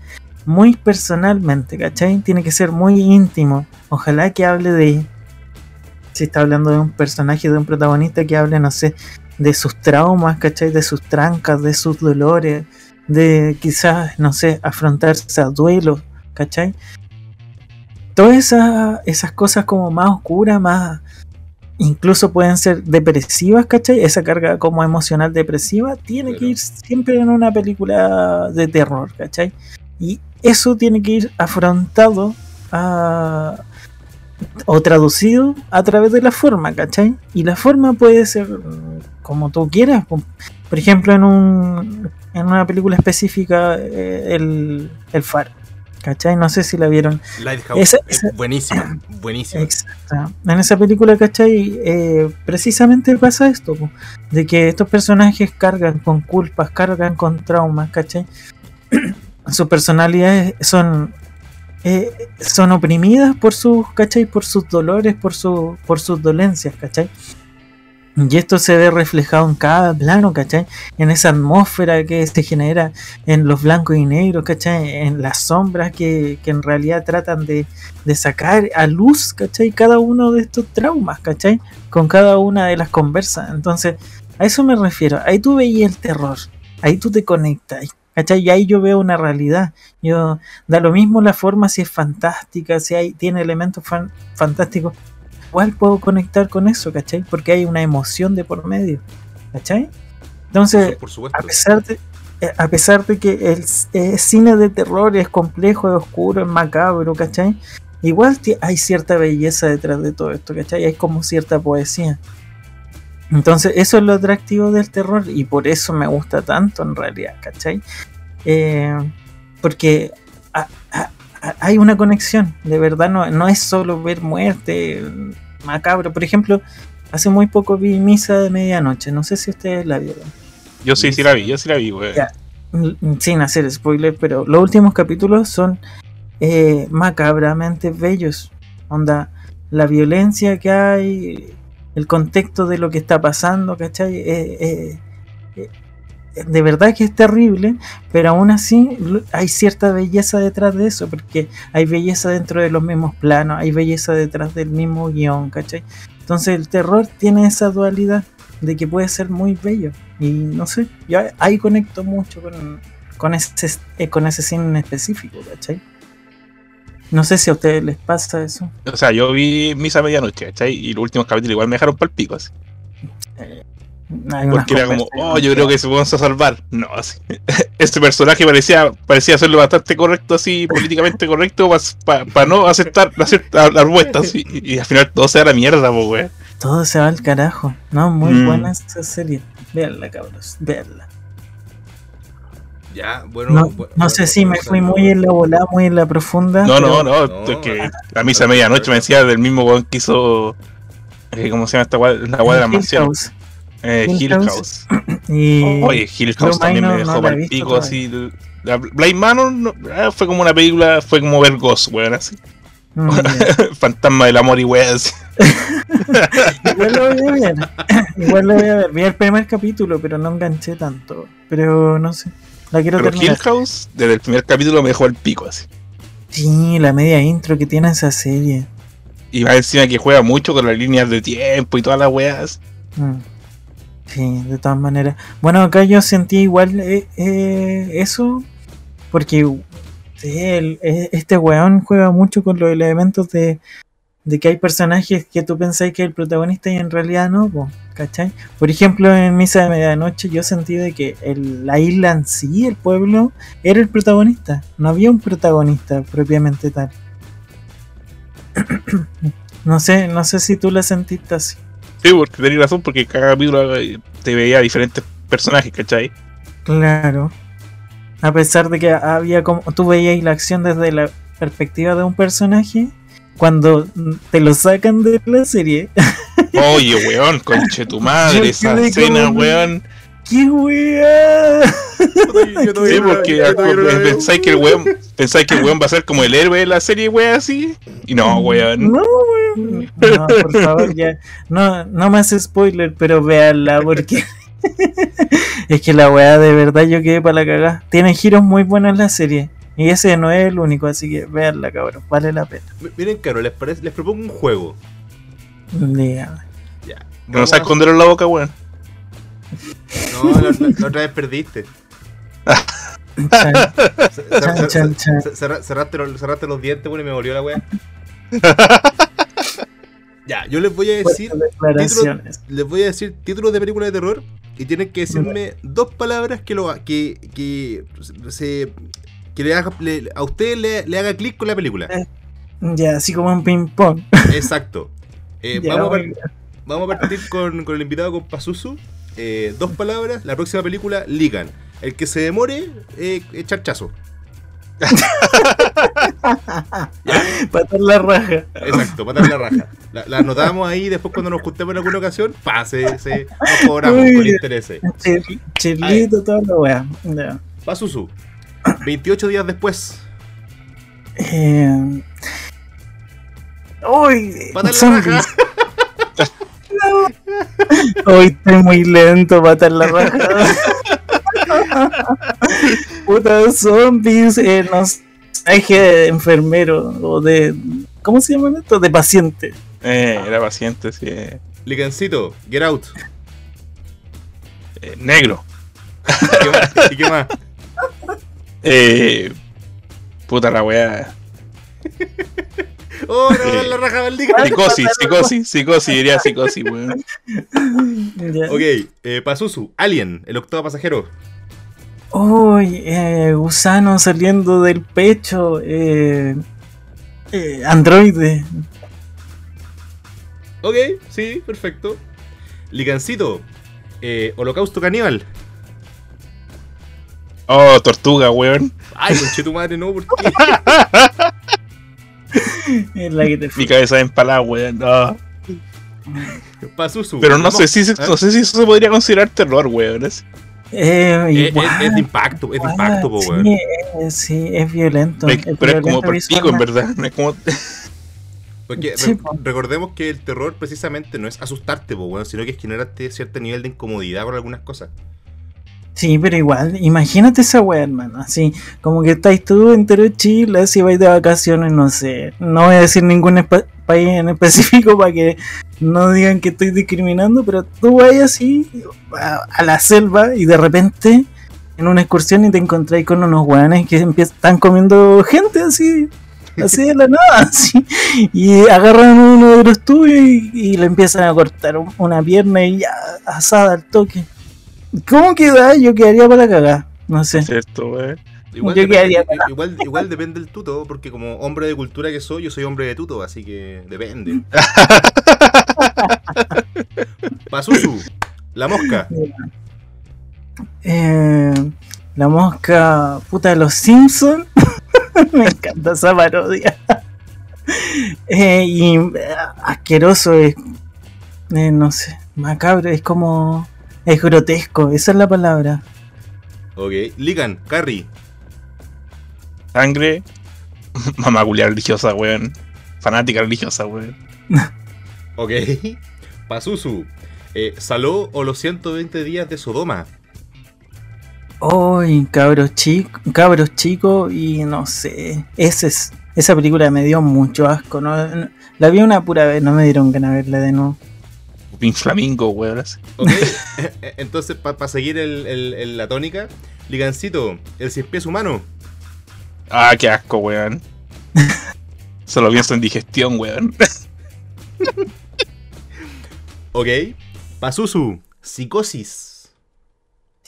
muy personalmente, ¿cachai? Tiene que ser muy íntimo. Ojalá que hable de... Si está hablando de un personaje, de un protagonista, que hable, no sé, de sus traumas, ¿cachai? De sus trancas, de sus dolores, de quizás, no sé, afrontarse a duelos, ¿cachai? Todas esas, esas cosas como más oscuras, más... Incluso pueden ser depresivas, ¿cachai? Esa carga como emocional depresiva tiene que ir siempre en una película de terror, ¿cachai? Y eso tiene que ir afrontado a, o traducido a través de la forma, ¿cachai? Y la forma puede ser mm, como tú quieras. po. Por ejemplo, en, un, en una película específica, eh, el, el Faro, ¿cachai? No sé si la vieron. Lighthouse Esa- es buenísima. Buenísima. Exacto. En esa película, ¿cachai? Eh, precisamente pasa esto, po, de que estos personajes cargan con culpas, cargan con traumas, ¿cachai? Sus personalidades son eh, son oprimidas por sus, ¿cachai? Por sus dolores, por, su, por sus dolencias, ¿cachai? Y esto se ve reflejado en cada plano, ¿cachai? En esa atmósfera que se genera en los blancos y negros, ¿cachai? En las sombras que, que en realidad tratan de, de sacar a luz, ¿cachai? Cada uno de estos traumas, ¿cachai? Con cada una de las conversas. Entonces, a eso me refiero. Ahí tú veías el terror. Ahí tú te conectas. ¿Cachai? Y ahí yo veo una realidad. Yo, da lo mismo la forma si es fantástica, si hay, tiene elementos fan- fantásticos. Igual puedo conectar con eso, ¿cachai? Porque hay una emoción de por medio. ¿Cachai? Entonces, por supuesto. a pesar de, eh, a pesar de que el eh, cine de terror es complejo, es oscuro, es macabro, ¿cachai? Igual hay cierta belleza detrás de todo esto, ¿cachai? Hay como cierta poesía. Entonces, eso es lo atractivo del terror y por eso me gusta tanto en realidad, ¿cachai? Eh, porque hay una conexión, de verdad, no, no es solo ver muerte macabro. Por ejemplo, hace muy poco vi Misa de Medianoche, no sé si ustedes la vieron. Yo sí, sí la vi, yo sí la vi, güey. Ya. Mm, sin hacer spoiler, pero los últimos capítulos son eh, macabramente bellos. Onda, la violencia que hay, el contexto de lo que está pasando, ¿cachai? Eh, eh, eh, de verdad que es terrible, pero aún así hay cierta belleza detrás de eso, porque hay belleza dentro de los mismos planos, hay belleza detrás del mismo guion, ¿cachai? Entonces el terror tiene esa dualidad de que puede ser muy bello. Y no sé, yo ahí conecto mucho con, con, ese, eh, con ese cine en específico, ¿cachai? No sé si a ustedes les pasa eso. O sea, yo vi Misa a Medianoche, ¿cachai? Y los últimos capítulos igual me dejaron pal pico, así. Hay unas Porque era como, oh, yo creo que se vamos a salvar. No, así. Este personaje parecía, parecía hacerlo bastante correcto, así, políticamente correcto, para no aceptar la cierta la vuelta, así. Y, y al final todo se da a la mierda, güey. Todo se va al carajo. No, muy Mm. buena esa serie. Veanla, cabros, veanla. Ya, bueno. No, bueno, no sé bueno, si me fui muy en la volada, muy en la profunda. No, pero- no, no, No, es que la misa a medianoche no, me decía del mismo weón que hizo. eh, ¿Cómo se llama esta weá? La de la. House. Eh, Hill Hill House. House. Y Oye, Hill Blue House también me Minor no dejó para el pico todavía. así. La Blind Manor no, ah, fue como una película, fue como ver Ghost, weón, así. mm. Fantasma del amor y weón, igual lo voy a ver. Igual lo voy a ver. Vi el primer capítulo, pero no enganché tanto. Pero no sé. La quiero Pero Hill terminar. House, desde el primer capítulo me dejó el pico, así. Sí, la media intro que tiene esa serie. Y va encima que juega mucho con las líneas de tiempo y todas las weas. Mm. Sí, de todas maneras. Bueno, acá yo sentí igual eh, eh, eso, porque eh, este weón juega mucho con los elementos de, que hay personajes que tú pensáis que es el protagonista y en realidad no, ¿cachai? Por ejemplo, en Misa de Medianoche yo sentí de que el- la isla en sí, el pueblo, era el protagonista. No había un protagonista propiamente tal. No sé, no sé si tú la sentiste así. Sí, porque tenías razón, porque cada capítulo eh, te veía diferentes personajes, ¿cachai? Claro. A pesar de que había como tú veías la acción desde la perspectiva de un personaje, cuando te lo sacan de la serie, Oye, weón, conche tu madre, esa escena, como- weón. ¡qué weá! Sí, porque pensáis que el weón, pensáis que el weón va a ser como el héroe de la serie, weón, así. Y no, weón. No, weón. No, por favor, ya. No, no más spoiler, pero véanla porque es que la weá de verdad yo quedé para la cagada. Tiene giros muy buenos la serie. Y ese no es el único, así que véanla, cabrón. Vale la pena. Miren, caro, les, parece- les propongo un juego. Dígame. Ya. No esconderlo en la boca, weón. No, la, la- la otra vez perdiste. Cerraste los, dientes, bueno, y me volvió la wea. Ya, yo les voy a decir. Declaraciones. Les voy a decir títulos de películas de terror. Y tienen que decirme dos palabras que lo que, que se que le haga, le- a usted le, le haga clic con la película. Ya, así como un ping-pong. Exacto. Eh, Ya, vamos, a vamos partir con, con el invitado con Pazuzu. Eh, dos palabras, la próxima película, ligan. El que se demore, eh, charchazo. Patar la raja. Exacto, patar la raja. La, la anotamos ahí, después cuando nos juntemos en alguna ocasión, pa, se, nos cobramos Uy. con intereses. Chir- Chirlito, toda la wea. Ya. Pazuzu, 28 días después, Eh... Uy, zombies. Hoy estoy muy lento, patar la raja. Puta zombies, eh, no sé, de enfermero o de. ¿Cómo se llaman esto? De paciente. Eh, era paciente, sí. eh, Ligancito, get out. eh, negro. ¿Y qué más? ¿Y qué más? Eh, puta la weá. Oh, no, la raja maldita. Psicosis, psicosis, psicosis, diría psicosis, weón. Ok, eh, Pazuzu, Alien, el octavo pasajero. Uy, eh, gusano saliendo del pecho. Eh, eh, androide. Ok, sí, perfecto. Ligancito, eh, Holocausto Caníbal. Oh, tortuga, weón. Ay, conche tu madre, no, ¿por qué? Es la que te Mi cabeza empalada, weón. no. Pero no sé, si, no sé si eso se podría considerar terror, weón. es- Eh, Es, igual, es- es de impacto, es de impacto, po, sí, weón. eh, sí, es violento. Pero, es pero es como por pico, en verdad. No es como. Porque Sí, re- po. recordemos que el terror precisamente no es asustarte, po, sino que es generarte cierto nivel de incomodidad con algunas cosas. Sí, pero igual, imagínate esa wea, hermano. Así, como que estáis tú entero Chile, si vais de vacaciones, no sé. No voy a decir ningún país en específico para que no digan que estoy discriminando, pero tú vas así a, a la selva y de repente en una excursión y te encontráis con unos weones que están comiendo gente así. Así de la nada, así. Y agarran uno de los tuyos y, y le empiezan a cortar un- una pierna y ya asada al toque. ¿Cómo queda? Yo quedaría para cagar. No sé. Cierto, weón. Igual, Yo depende, quedaría igual, igual depende del tuto, porque como hombre de cultura que soy, yo soy hombre de tuto, así que depende. Pazuzu, la mosca. Eh, la mosca puta de los Simpsons. Me encanta esa parodia. Eh, y eh, asqueroso es. eh, no sé, macabro, es como. Es grotesco, esa es la palabra. Ok. Ligan, Carrie. Sangre. Mamá culia religiosa, weón. Fanática religiosa, weón. Ok. Pazuzu. Eh, Saló o los 120 días de Sodoma. Uy, cabros chicos, cabros chicos y no sé, ese es, esa película me dio mucho asco, ¿no? la vi una pura vez, no me dieron ganas de verla de nuevo. Pink Flamingo, weón. así. Ok. Entonces, para seguir el- el- el- la tónica, Ligancito, el cien pies humano. Ah, qué asco, weón. Solo pienso en digestión, weón. Ok. Pazuzu, psicosis.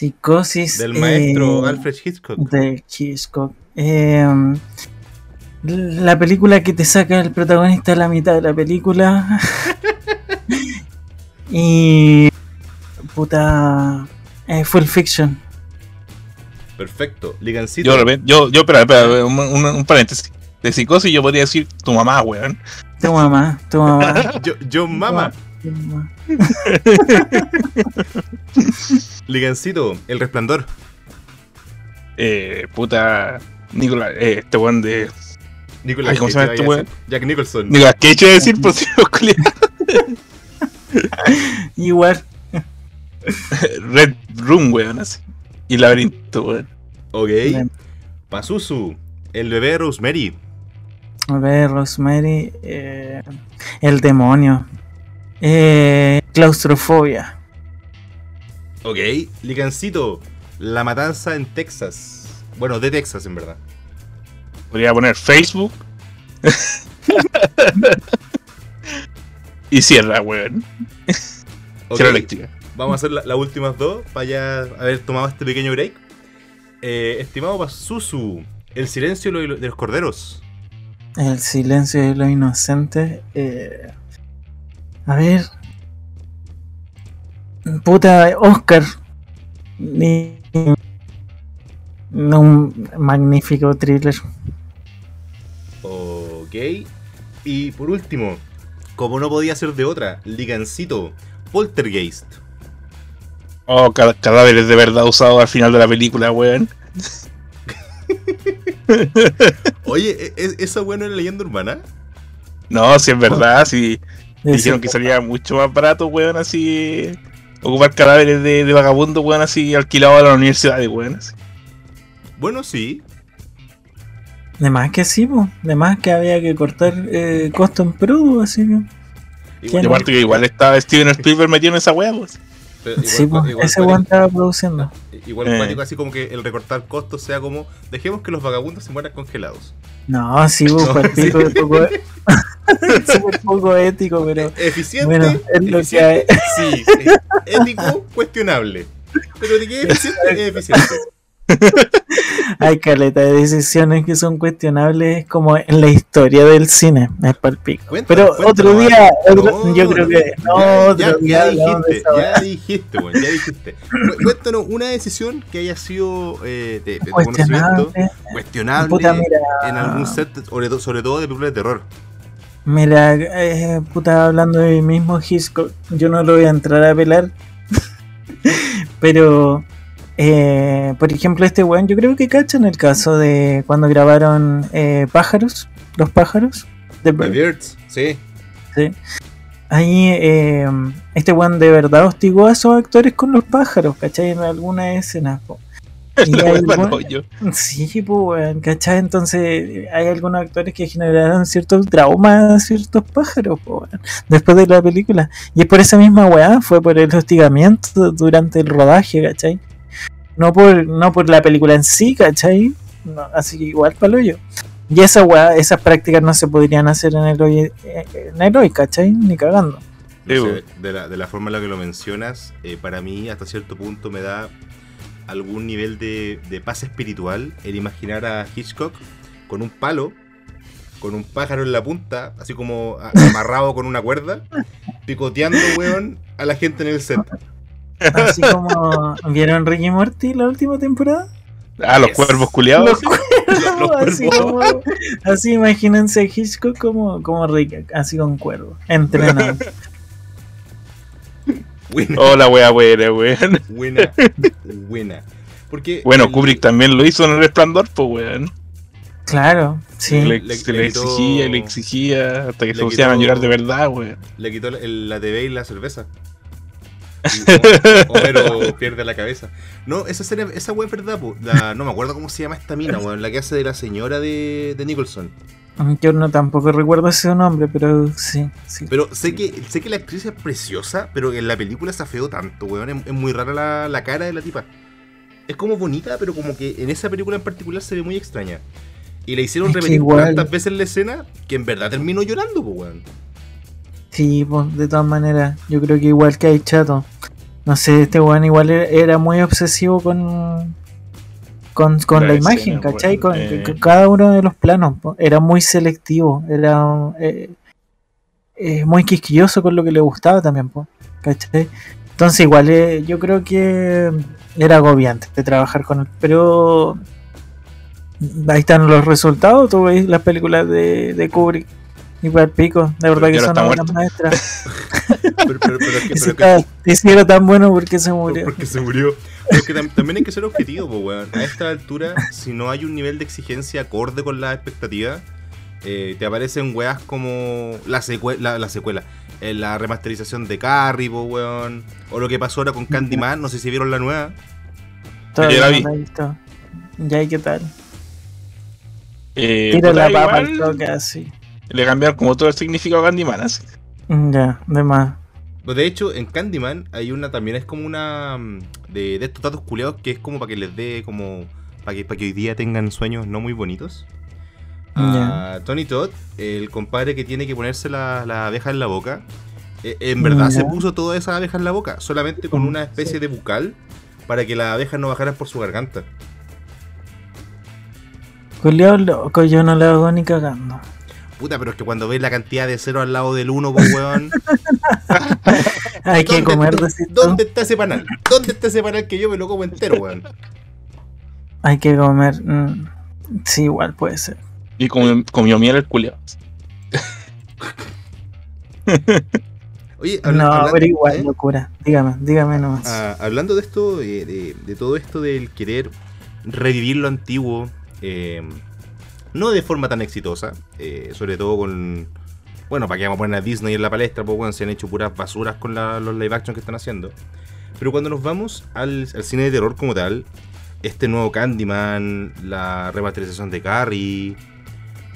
Psicosis Del maestro eh, Alfred Hitchcock. de Hitchcock. Eh, la película que te saca el protagonista a la mitad de la película. y. Puta. eh, Full Fiction. Perfecto. Ligancito. Yo, de repente- yo, yo, espera, espera, un, un- un paréntesis. De psicosis yo podría decir tu mamá, weón. Tu mamá, tu mamá. Yo- John Mama. tu mamá. Ligancito, el resplandor. Eh, puta. Nicolás, eh, este weón de. Nicolas Ay, ¿cómo se llama este weón? Jack Nicholson. Nicolás, ¿qué he hecho de decir? Pues sí, culiao. Igual. Red Room, weón, así. Y laberinto, weón. Ok. Bien. Pazuzu, el bebé Rosemary. A ver, Rosemary. eh, el demonio. Eh, claustrofobia. Ok. Ligancito, la matanza en Texas. Bueno, de Texas, en verdad. Podría poner Facebook. y cierra, weón. Ok, Cierra eléctrica. Vamos a hacer la- las últimas dos para ya haber tomado este pequeño break. Eh, estimado Pazuzu, el silencio de los corderos. El silencio de los inocentes. eh, a ver. Puta, Oscar. Ni- Un magnífico thriller. Ok. Y por último, como no podía ser de otra, Ligancito, Poltergeist. Oh, ca- cadáveres de verdad usados al final de la película, weón. Oye, ¿e- ¿es, ¿esa buena era leyenda urbana? No, si es verdad, si Ese- dijeron que salía mucho más barato, weón, así. Ocupar cadáveres de, de vagabundo, weón, así alquilado a la universidad, weón. así. Bueno, sí. De más que sí, po. de más que había que cortar eh, costo en producto, así que. Y ¿Quién? aparte que igual estaba Steven Spielberg metido en esa weá, pues. igual- sí, igual ese weón estaba produciendo. Igual Eh. así como que el recortar costos sea como dejemos que los vagabundos se mueran congelados. No, sí, po, No, de poco. Súper poco ético, pero. Eficiente, Bueno, es lo que eficiente, sí. Eh, Ético, cuestionable. Pero de qué es eficiente, es eficiente. Hay caleta de decisiones que son cuestionables como en la historia del cine. Es palpico. Cuéntanos, Pero cuéntanos, otro día, otro- No, yo creo que. No, ya, otro ya- día dijiste, ya dijiste, weón, ya dijiste. Cu- Cuéntanos una decisión que haya sido eh, de, de tu conocimiento Cuestionable. cuestionable Puta, en algún set, sobre, to- sobre todo de películas de terror. Mira, eh, puta, hablando de mí mismo, Hitchcock, yo no lo voy a entrar a pelar. Pero, eh, por ejemplo, este weón, yo creo que cachan el caso de cuando grabaron eh, Pájaros, Los Pájaros, The Birds, sí. ¿sí? Ahí, eh, este weón de verdad hostigó a esos actores con los pájaros, ¿cachai? En alguna escena. po. Y La hay hoyo. Sí, pues, weón, ¿cachai? Entonces hay algunos actores que generaron ciertos traumas a ciertos pájaros, pues, después de la película. Y es por esa misma weá, fue por el hostigamiento durante el rodaje, ¿cachai? No por, no por la película en sí, ¿cachai? No, así que igual para yo. Y esa weá, esas prácticas no se podrían hacer en el hoy, en el hoy ¿cachai? Ni cagando. No sé, de, la, de la forma en la que lo mencionas, eh, para mí hasta cierto punto me da algún nivel de, de paz espiritual el imaginar a Hitchcock con un palo, con un pájaro en la punta, así como amarrado con una cuerda, picoteando, weón, a la gente en el set. Así como vieron Ricky Morty la última temporada. Ah, los Yes. cuervos culiados. Los sí. cuervos, los así, como- así imagínense a Hitchcock como, como Rick, así con cuervo, entrenado. Buena, Oh, la wea buena, weón. buena, buena. Porque Bueno, el- Kubrick también lo hizo en el resplandor, pues weón. claro, sí. Le, Le- se le le quitó- exigía y le exigía hasta que se pusieran a llorar de verdad, weón. le quitó la- TV y la cerveza. Homero pierde la cabeza. No, esa serie, esa es verdad, po. La- no me acuerdo cómo se llama esta mina, weón. La que hace de la señora de, de Nicholson. Yo no tampoco recuerdo ese nombre, pero sí, sí. Pero sé que, sé que la actriz es preciosa, pero en la película se afeó tanto, weón. Es, es muy rara la, la cara de la tipa. Es como bonita, pero como que en esa película en particular se ve muy extraña. Y le hicieron Es repetir igual- tantas veces la escena que en verdad terminó llorando, pues, weón. Sí, pues, de todas maneras, yo creo que igual que hay chato. No sé, este weón igual era, era muy obsesivo con con, con La la, escena, imagen, ¿cachai? weón, Con, eh. con cada uno de los planos. Era muy selectivo, era eh, eh, muy quisquilloso con lo que le gustaba también, ¿cachai? Entonces igual yo creo que era agobiante de trabajar con él, pero ahí están los resultados, tú veis las películas de, de Kubrick y Brad Pico, de verdad que no son obras maestras. Pero, pero- pero es que, pero si era tan bueno porque se que- murió. porque se murió. Que tam- también hay que ser objetivo, pues, weón. A esta altura, si no hay un nivel de exigencia acorde con las expectativas, eh, te aparecen weas como la, secue- la, la secuela, eh, la remasterización de Carrie, pues, weón. O lo que pasó ahora con Candyman, no sé si vieron la nueva. Todavía la no vi. la he visto. Ya, ¿y qué tal? Eh, Tira la papa al toque así. Le cambiaron como todo el significado a Candyman, así. Mm, Ya, de más. Pues, De hecho, en Candyman hay una también, es como una mm, de, de estos datos culeados que es como para que les dé como. para que, para que hoy día tengan sueños no muy bonitos. A Tony Todd, el compadre que tiene que ponerse la, la abeja en la boca, eh, en verdad se puso toda esa abeja en la boca, solamente con Mm, una especie de bucal para que las abejas no bajaran por su garganta. Culeado loco, yo no le hago ni cagando. Puta, pero es que cuando ves la cantidad de cero al lado del uno, pues weón. Hay que ¿dónde- comer. ¿Dónde está ese panal? ¿Dónde está ese panal que yo me lo como entero, weón? Hay que comer. mm, Sí, igual puede ser. Y comió, comió miel el culiao. Oye, habla- no, habla- pero igual, ¿eh? locura. Dígame, dígame nomás. Ah, hablando de esto, de, de- de todo esto del querer revivir lo antiguo, eh, no de forma tan exitosa, eh, sobre todo con. Bueno, para que vamos a poner a Disney en la palestra, pues bueno, se han hecho puras basuras con la- los live action que están haciendo. Pero cuando nos vamos al, al cine de terror como tal, este nuevo Candyman, la remasterización de Carrie,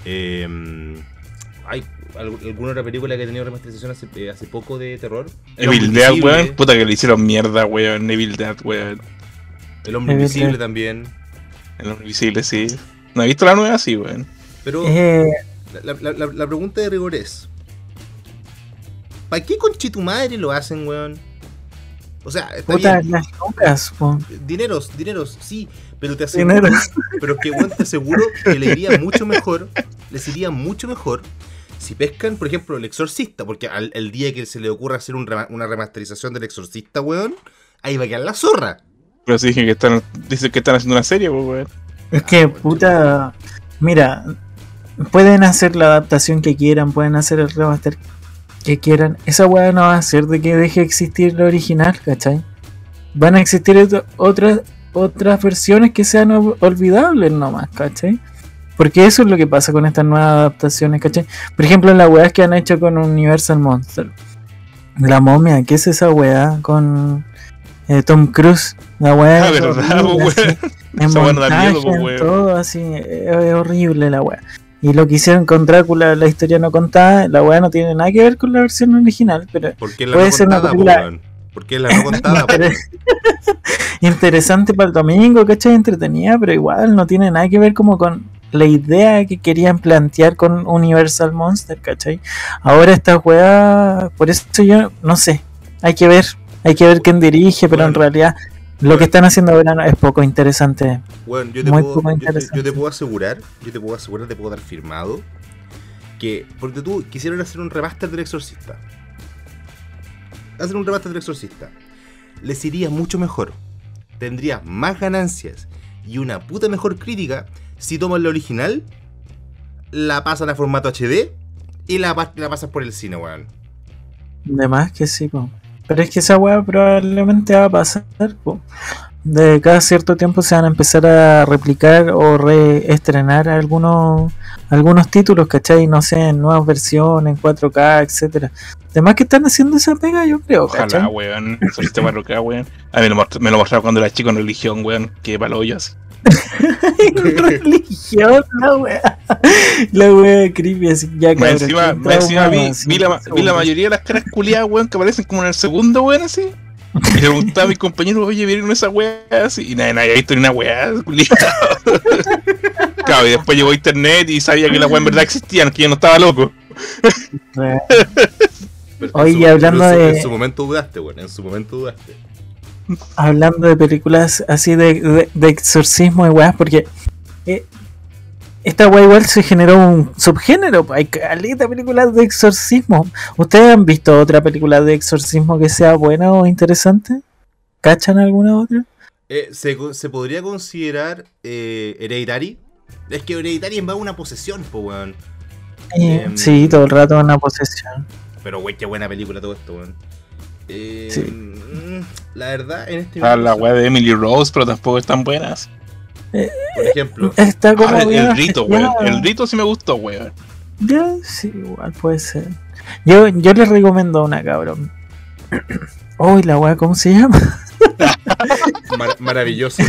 eh, hay al- alguna otra película que ha tenido remasterización hace, eh, hace poco de terror. Evil Dead, weón. Puta que le hicieron mierda, weón. Evil Dead, weón. El hombre invisible también. El hombre invisible, sí. ¿No has visto la nueva? Sí, weón. Pero Eh, la, la- la- la pregunta de rigor es: ¿Para qué conche tu madre lo hacen, weón? O sea, está puta, bien. las po. Dineros, dineros, sí, pero te aseguro, pero es que weón, te aseguro que le iría mucho mejor, les iría mucho mejor si pescan, por ejemplo, el exorcista, porque al, el día que se le ocurra hacer un rema- una remasterización del exorcista, weón, ahí va a quedar la zorra. Pero sí dije que están, dicen que están haciendo una serie, pues, weón. Es que, puta. Mira, pueden hacer la adaptación que quieran, pueden hacer el remaster que quieran. Esa weá no va a hacer de que deje de existir la original, ¿cachai? Van a existir otras otras versiones que sean ol- olvidables nomás, ¿cachai? Porque eso es lo que pasa con estas nuevas adaptaciones, ¿cachai? Por ejemplo, las weas que han hecho con Universal Monster. La momia, ¿qué es esa weá? Con eh, Tom Cruise. La weá Ah, verdad, weón. en Esa montaje, miedo, pues, en weón. todo así, es horrible la weá. Y lo que hicieron con Drácula, la historia no contada, la weá no tiene nada que ver con la versión original, pero Puede no ser una contada, po, película-. Porque es la no contada, interesante para el domingo, ¿cachai? Entretenida, pero igual no tiene nada que ver como con la idea que querían plantear con Universal Monster, ¿cachai? Ahora esta weá, por eso yo no sé, hay que ver, hay que ver quién dirige, pero en realidad lo que están haciendo ahora es poco interesante. Bueno, yo te, Muy puedo, poco yo te- yo, interesante. te puedo asegurar, yo te puedo asegurar, te puedo dar firmado que, porque tú quisieron hacer un remaster del Exorcista, hacer un remaster del Exorcista, les iría mucho mejor, tendría más ganancias y una puta mejor crítica si toman la original, la pasan a formato HD y la, la pasan por el cine, weón. De más que sí, po. Pero es que esa weá probablemente va a pasar, po. De cada cierto tiempo se van a empezar a replicar o reestrenar algunos algunos títulos, ¿cachai? No sé, en nuevas versiones, en 4K, etcétera. Además que están haciendo esa pega, yo creo, Ojalá, ¿cachai? weón. Eso este barroca, weón. A mí me lo, mostr- me lo mostraron cuando era chico en religión, weón. Que palo yo así. religión, la wea. La wea creepy, así ya cabrón, encima, encima vi, traumado, así, vi la, ma- vi la mayoría de las caras culiadas, weón, que aparecen como en el segundo, weón, así. Y le preguntaba a mis compañeros, oye, ¿vieron esa weá así? Y nadie, nadie ha visto ni una weá, culiada. claro, y después llegó internet y sabía que la weá en verdad existían, que yo no estaba loco. Oye, hablando en su- de- En su momento dudaste, weón. En su momento dudaste. Hablando de películas así de, de, de exorcismo y weas, porque eh, esta wea igual se generó un subgénero. po. Hay caleta películas de exorcismo. ¿Ustedes han visto otra película de exorcismo que sea buena o interesante? ¿Cachan alguna otra? Eh, ¿se, se podría considerar eh, Hereditary? Es que Hereditary va a una posesión, po, weón. Eh, Em, sí, todo el rato una posesión. Pero, wey, qué buena película todo esto, weón. Eh, Sí. mm, La verdad, en este Ah, la weá de Emily Rose, pero tampoco están buenas. Por ejemplo, Está como Ah, el, el rito, weón. El rito sí me gustó, weón. Ya, sí, igual puede ser. Yo, yo les recomiendo una, cabrón. Uy, la weá, ¿cómo se llama? mar- maravilloso.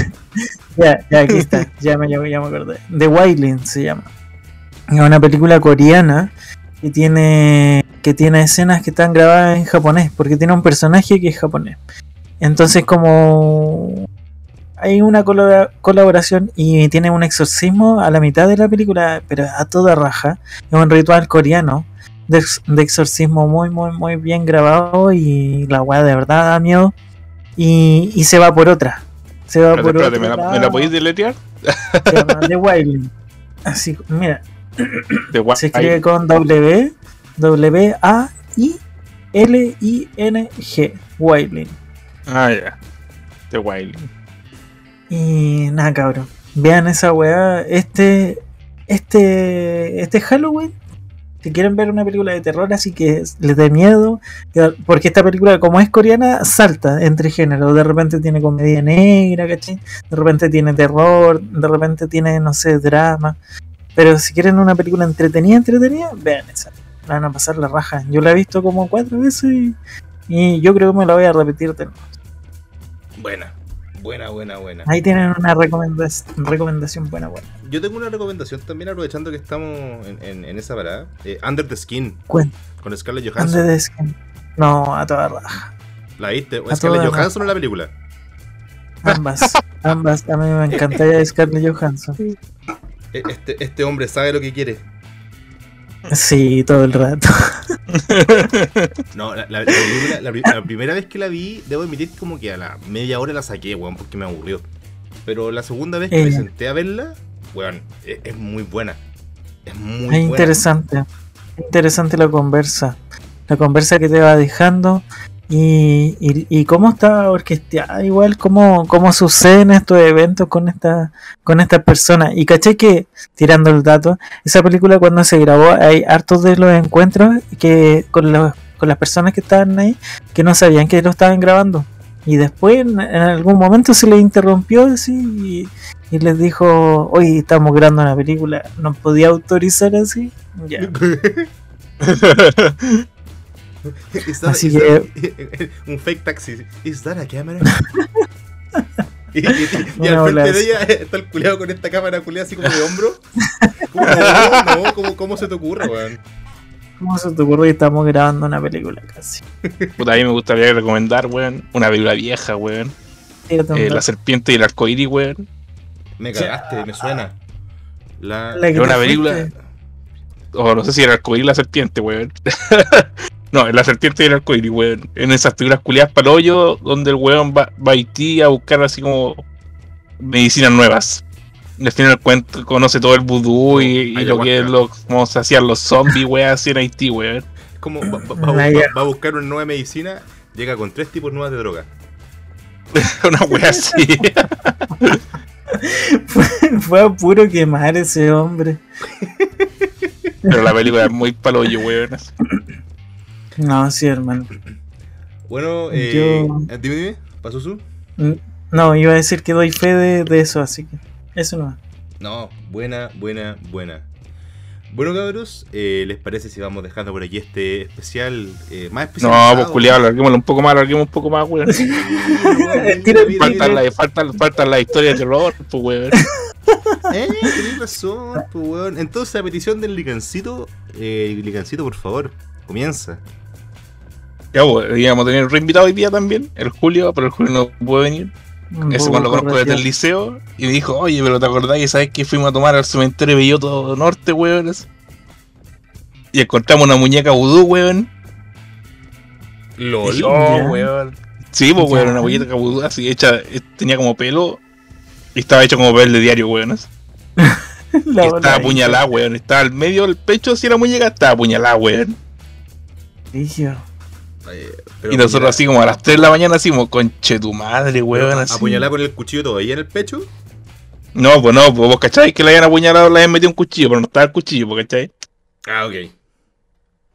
Ya, ya, aquí está. Ya me, ya, me- ya me acordé. The Wailing se llama. Es una película coreana que tiene que tiene escenas que están grabadas en japonés, porque tiene un personaje que es japonés. Entonces, como hay una colaboración y tiene un exorcismo a la mitad de la película, pero a toda raja. Es un ritual coreano de, ex- de exorcismo muy, muy, muy bien grabado y la weá de verdad da miedo. Y, y se va por otra. Se va Espérate, por otro ¿me la, lado. ¿me la podéis deletear? Se llama The. Así, mira, se escribe con W, W, A, I, L, I, N, G. Wailing. Ah, ya. The Wild. Y nada, cabrón. Vean esa weá. Este, este, este Halloween. Si quieren ver una película de terror así que les dé miedo, que- porque esta película como es coreana salta entre géneros, de repente tiene comedia negra, ¿cachai? De repente tiene terror, de repente tiene, no sé, drama. Pero si quieren una película entretenida, entretenida, vean esa. La van a pasar la raja. Yo la he visto como cuatro veces y, y yo creo que me la voy a repetir de nuevo. Buena, buena, buena, buena. Ahí tienen una recomendación, recomendación buena, buena. Yo tengo una recomendación también, aprovechando que estamos en, en- en esa parada. Eh, Under the Skin, Cuenta. con Scarlett Johansson. de skin. No, a toda raja. ¿La viste? A ¿Scarlett Johansson o la película? Ambas. ambas. A mí me encantaría Scarlett Johansson. E- Este, este hombre sabe lo que quiere. Sí, todo el rato. No, la, la- la película, la, pri- la primera vez que la vi, debo admitir como que a la media hora la saqué, weón, porque me aburrió. Pero la segunda vez que me Ella. senté a verla, weón, es, es muy buena. Es muy Es buena. interesante. Interesante la conversa. La conversa que te va dejando. Y, y, y cómo está orquestada, igual, cómo, cómo suceden estos eventos con esta, con estas personas. Y caché que, tirando el dato, esa película cuando se grabó, hay hartos de los encuentros que con, los, con las personas que estaban ahí, que no sabían que lo estaban grabando. Y después en, en algún momento se les interrumpió así y, y les dijo, oye, estamos grabando una película, ¿no podía autorizar así? Ya. Is that- Así is that- un fake taxi. ¿Es that a cámara? y, y- y- y Una al frente de ella está el culeado con esta cámara culeada así como de hombro. ¿Cómo, no, no, ¿cómo, cómo se te ocurre, weón? ¿Cómo se te ocurre que estamos grabando una película casi? Puta, a mí me gustaría recomendar, weón, una película vieja, weón. Eh, la serpiente y el arcoíris, weón. Me cagaste, me suena. La, La que una película. O no sé si era el arcoíris y la serpiente, weón. No, la serpiente y el arcoíris, weón. En esas películas culiadas para hoyo, donde el weón va, va a Haití a buscar así como medicinas nuevas. Al final cuento, conoce todo el vudú y, y lo que es lo, cómo se hacían los zombies, weón, así en Haití, weón. como va, va- va- ya. va- va a buscar una nueva medicina, llega con tres tipos nuevas de droga. Una wea así. fue, fue a puro quemar ese hombre. Pero la película es muy paloyo, weón. No, sí, hermano. Bueno, eh, Yo- dime, dime, ¿pasó su? Mm, No, iba a decir que doy fe de, de eso, así que eso no. No, buena, buena, buena. Bueno, cabros, eh, ¿les parece si vamos dejando por aquí este especial eh, más especial? No, pues culiado, alarguémoslo un poco más, alarguemos un poco más, weón. Tira- Faltan las faltan, faltan las historias de terror, pues, weón. Eh, tenés razón, pues, weón. Entonces, a petición del licancito, eh, licancito, por favor, comienza. Ya, pues, íbamos a tener un reinvitado hoy día también, el Julio, pero el Julio no puede venir. Un Ese cuando lo conozco desde el liceo y me dijo, oye, pero te acordás que sabes que fuimos a tomar al cementerio Belloto Norte, weón. Y encontramos una muñeca vudú, weón. LOL. oh, weón. Sí, pues, weón, una muñeca vudú así hecha, tenía como pelo y estaba hecho como papel de diario, weón. estaba apuñalada, weón. Estaba al medio del pecho, así la muñeca, estaba apuñalada, weón. Brígido. Eh, pero Y nosotros así como a las 3 de la mañana, así como, conche tu madre, weón. Así. ¿Apuñalada con el cuchillo todavía en el pecho? No, pues no, pues vos cacháis que le hayan apuñalado, le hayan metido un cuchillo, pero no estaba el cuchillo, pues, ¿cachai? Ah, ok.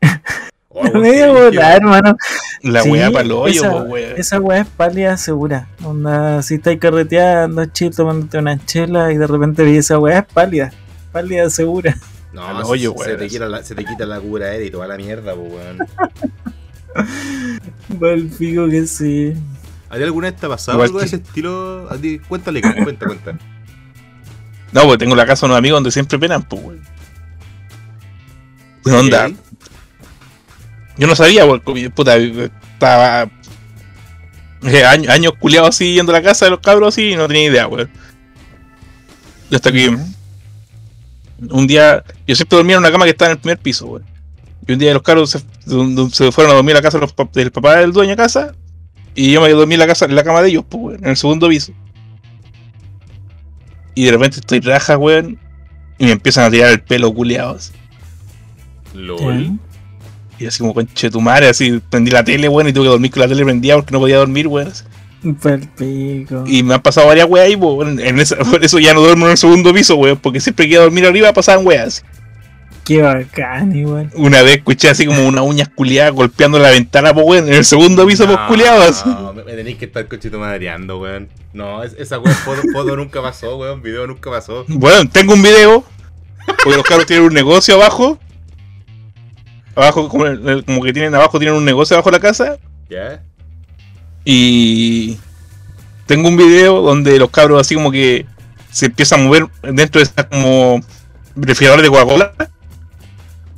Oh, qué brígido. volar, hermano. La Sí, weá para el hoyo, esa- pues, weón. Esa weá es pálida segura. Onda, si estáis carreteando, chill, tomándote una chela y de repente vi esa weá, es pálida. Pálida segura. No, Al se- hoyo, se, weón. te quita la, se te quita la cura aérea y toda la mierda, pues, weón. Pa'l pico que sí. ¿A ti alguna vez te ha pasado Igual algo de ese estilo? A ti, cuéntale, cuenta, cuenta. No, pues tengo la casa de unos amigos donde siempre penan, pues, weón. ¿Qué onda? Ok. Yo no sabía, porque puta, estaba eh, años, años culiados así yendo a la casa de los cabros así y no tenía idea, weón. Y hasta que un día, yo siempre dormía en una cama que estaba en el primer piso, weón. Y un día los cabros se, se fueron a dormir a la casa de los pap- del papá del dueño de casa y yo me dormí en la casa, en la cama de ellos, pues, weón, en el segundo piso. Y de repente estoy raja, weón, y me empiezan a tirar el pelo culiados. LOL. Y así como conche tu madre, así prendí la tele, weón, y tuve que dormir con la tele prendida porque no podía dormir, weón. así. Pa'l pico. Y me han pasado varias weas ahí, weón. En esa- por eso ya no duermo en el segundo piso, weón, porque siempre que iba a dormir arriba pasaban weas. Qué bacán, igual. Una vez escuché así como una uña culiada golpeando la ventana, pues weón, en el segundo piso, pues culiados. No, me, tenéis que estar cochito madreando, weón. No, es- esa weón, foto, foto nunca pasó, weón. Video nunca pasó. Bueno, tengo un video, porque los cabros tienen un negocio abajo. Abajo, como, el- como que tienen abajo, tienen un negocio abajo de la casa. ¿Ya? Y tengo un video donde los cabros así como que se empiezan a mover dentro de esa como refrigerador de Coca-Cola.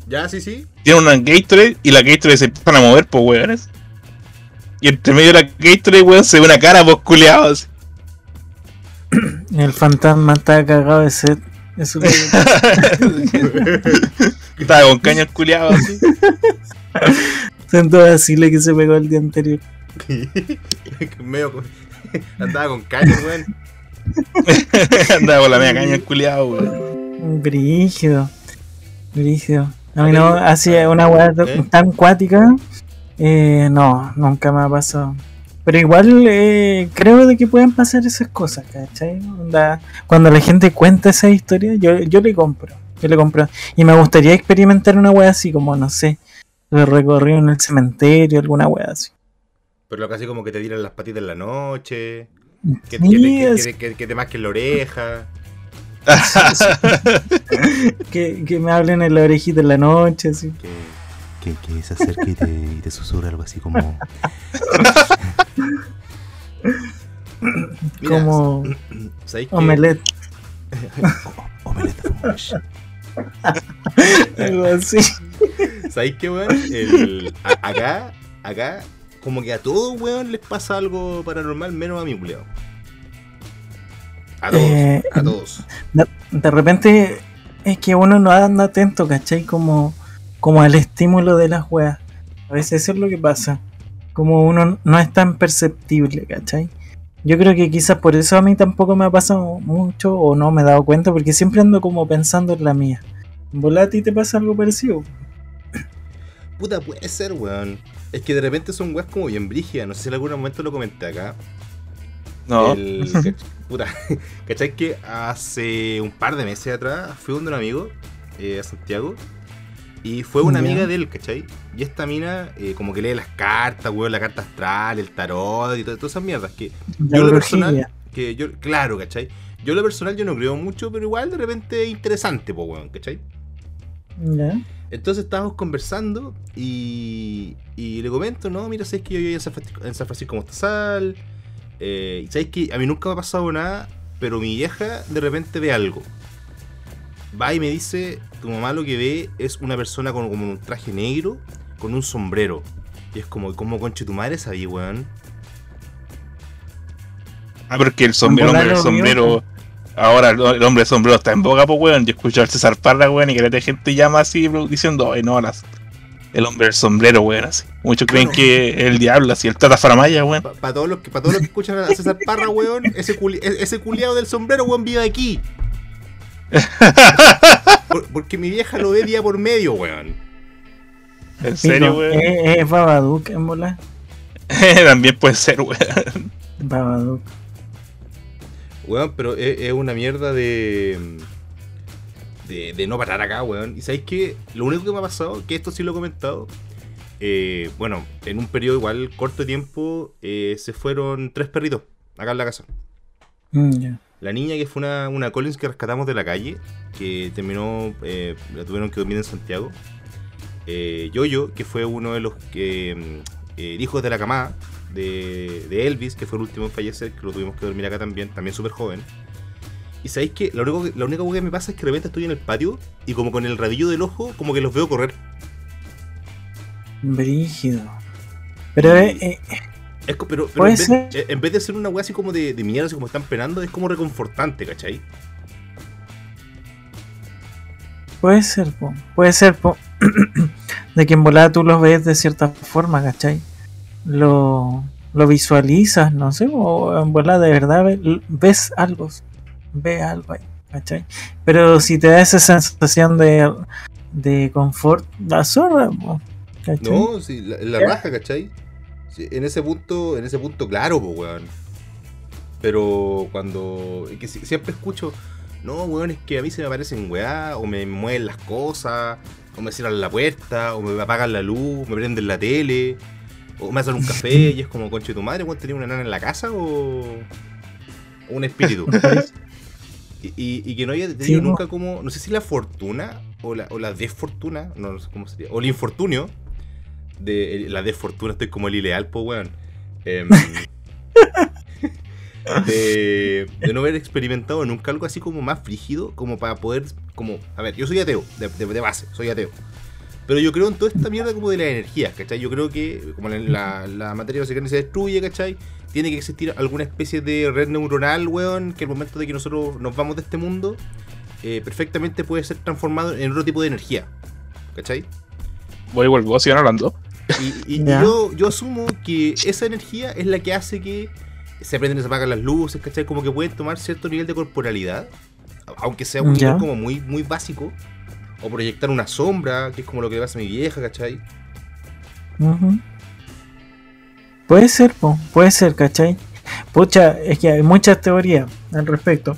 ¿Ya? Sí, sí. Tienen una Gatorade y la Gatorade se empiezan a mover, pues weones. Y entre medio de la Gatorade, weón, se ve una cara, pues culeados. El fantasma está cagado de sed. Eso Estaba con cañas culeados así. Tanto vacile que se pegó el día anterior. Medio. con- Andaba con caña, weón. Andaba con la media caña culeado, weón. Brígido. Brígido. A mí no, así una weá ¿Eh? tan cuática. Eh, no, nunca me ha pasado. Pero igual eh, creo de que pueden pasar esas cosas, ¿cachai? Cuando la gente cuenta esa historia, yo, yo le compro. Yo le compro. Y me gustaría experimentar una weá así, como no sé, recorrido en el cementerio, alguna weá así. Pero lo casi como que te tiran las patitas en la noche. Que, Sí, que te, es- que, que- que te masquen la oreja. que, que me hablen en la orejita en la noche, así. Que, que, que se acerque y te, y te susurra algo así como. Como omelette, O- Omelette algo así. ¿Sabéis qué, weón? El- a- acá, acá, como que a todos, weón, les pasa algo paranormal, menos a mi culeado. A todos, Eh, a todos. De repente es que uno no anda atento, ¿cachai? Como, como al estímulo de las weas. A veces eso es lo que pasa. Como uno no es tan perceptible, ¿cachai? Yo creo que quizás por eso a mí tampoco me ha pasado mucho o no me he dado cuenta, porque siempre ando como pensando en la mía. ¿Volá a ti te pasa algo parecido? Puta, puede ser, weón. Es que de repente son weas como bien brígidas. No sé si en algún momento lo comenté acá. No. El, puta, ¿cachai? Que hace un par de meses atrás fui donde un amigo eh, a Santiago y fue una amiga de él, ¿cachai? Y esta mina eh, como que lee las cartas, weón, la carta astral, el tarot y to- todas esas mierdas que La yo lo personal, que yo, claro, ¿cachai? Yo lo personal yo no creo mucho, pero igual de repente es interesante, pues, weón, ¿cachai? Ya. Entonces estábamos conversando y, y le comento, no, mira, sabes que yo vivo en San Francisco, en San Francisco Mostazal. Eh, y sabes que a mí nunca me ha pasado nada, pero mi vieja de repente ve algo. Va y me dice, tu mamá lo que ve es una persona con como un traje negro, con un sombrero. Y es como, como conche tu madre sabía, weón. Ah, pero es que el, som- el hombre del sombrero. Ahora el, hombre del sombrero está en boga, pues, weón. Yo escucho al César Parra, weón, y que la gente llama así diciendo, ay, no, las, el hombre del sombrero, weón, así. Muchos creen Bueno. que es el diablo, así, el Tata Faramaya, weón. Para todos los que, pa todos los que escuchan a César Parra, weón, ese, culi- e- ese culiado del sombrero, weón, vive aquí. Por- porque mi vieja lo ve día por medio, weón. En serio, weón. Es, es Babadook en bola. También puede ser, weón. Babadook. Weón, pero es, es una mierda de, de. de no parar acá, weón. Y sabéis que lo único que me ha pasado, que esto sí lo he comentado. eh, bueno, en un periodo igual corto de tiempo eh, se fueron tres perritos acá en la casa. Mm. La niña que fue una, una Collins que rescatamos de la calle, que terminó, eh, la tuvieron que dormir en Santiago. Eh, Yoyo, que fue uno de los que, hijos de la camada de, de Elvis, que fue el último en fallecer, que lo tuvimos que dormir acá también, también súper joven. Y sabéis que lo único que, la única cosa que me pasa es que de repente estoy en el patio y como con el rabillo del ojo, como que los veo correr. Brígido. Pero eh, eh, Es pero pero en, vez, eh, en vez de ser una weá así como de, de mierda, así como están penando, es como reconfortante, ¿cachai? puede ser, po. Puede ser, po. de que en volada tú los ves de cierta forma, ¿cachai? Lo, lo visualizas, no sé, o en volada de verdad ve- ves algo. Ves algo ahí, ¿cachai? Pero si te da esa sensación de, de confort, la zorra, ¿cachai? No, sí, la, la raja, ¿cachai? Sí, en ese punto, en ese punto, claro, pues, weón. Pero cuando. que siempre escucho, no, weón, es que a mí se me aparecen weá, o me mueven las cosas, o me cierran la puerta, o me apagan la luz, me prenden la tele, o me hacen un café, y es como, conche tu madre, weón, tenía una nana en la casa o. o un espíritu. Y, y- y que no haya tenido Sí, no. nunca como, no sé si la fortuna o la, o la desfortuna, no, no sé cómo sería, o el infortunio, de la desfortuna, estoy como el ileal, pues weón. Em, de, de no haber experimentado nunca algo así como más frígido, como para poder, como, a ver, yo soy ateo, de, de- de base, soy ateo. Pero yo creo en toda esta mierda como de las energías, ¿cachai? Yo creo que como la, la, la materia básica se destruye, ¿cachai? Tiene que existir alguna especie de red neuronal, weón, que al momento de que nosotros nos vamos de este mundo, eh, perfectamente puede ser transformado en otro tipo de energía, ¿cachai? Voy y vuelvo, sigan hablando. Y, y- y Ya. yo, yo asumo que esa energía es la que hace que se prenden y se apagan las luces, ¿cachai? Como que pueden tomar cierto nivel de corporalidad, aunque sea un Ya. nivel como muy, muy básico, o proyectar una sombra, que es como lo que le pasa a mi vieja, ¿cachai? Ujú. Puede ser, po, puede ser, ¿cachai? Pucha, es que hay muchas teorías al respecto.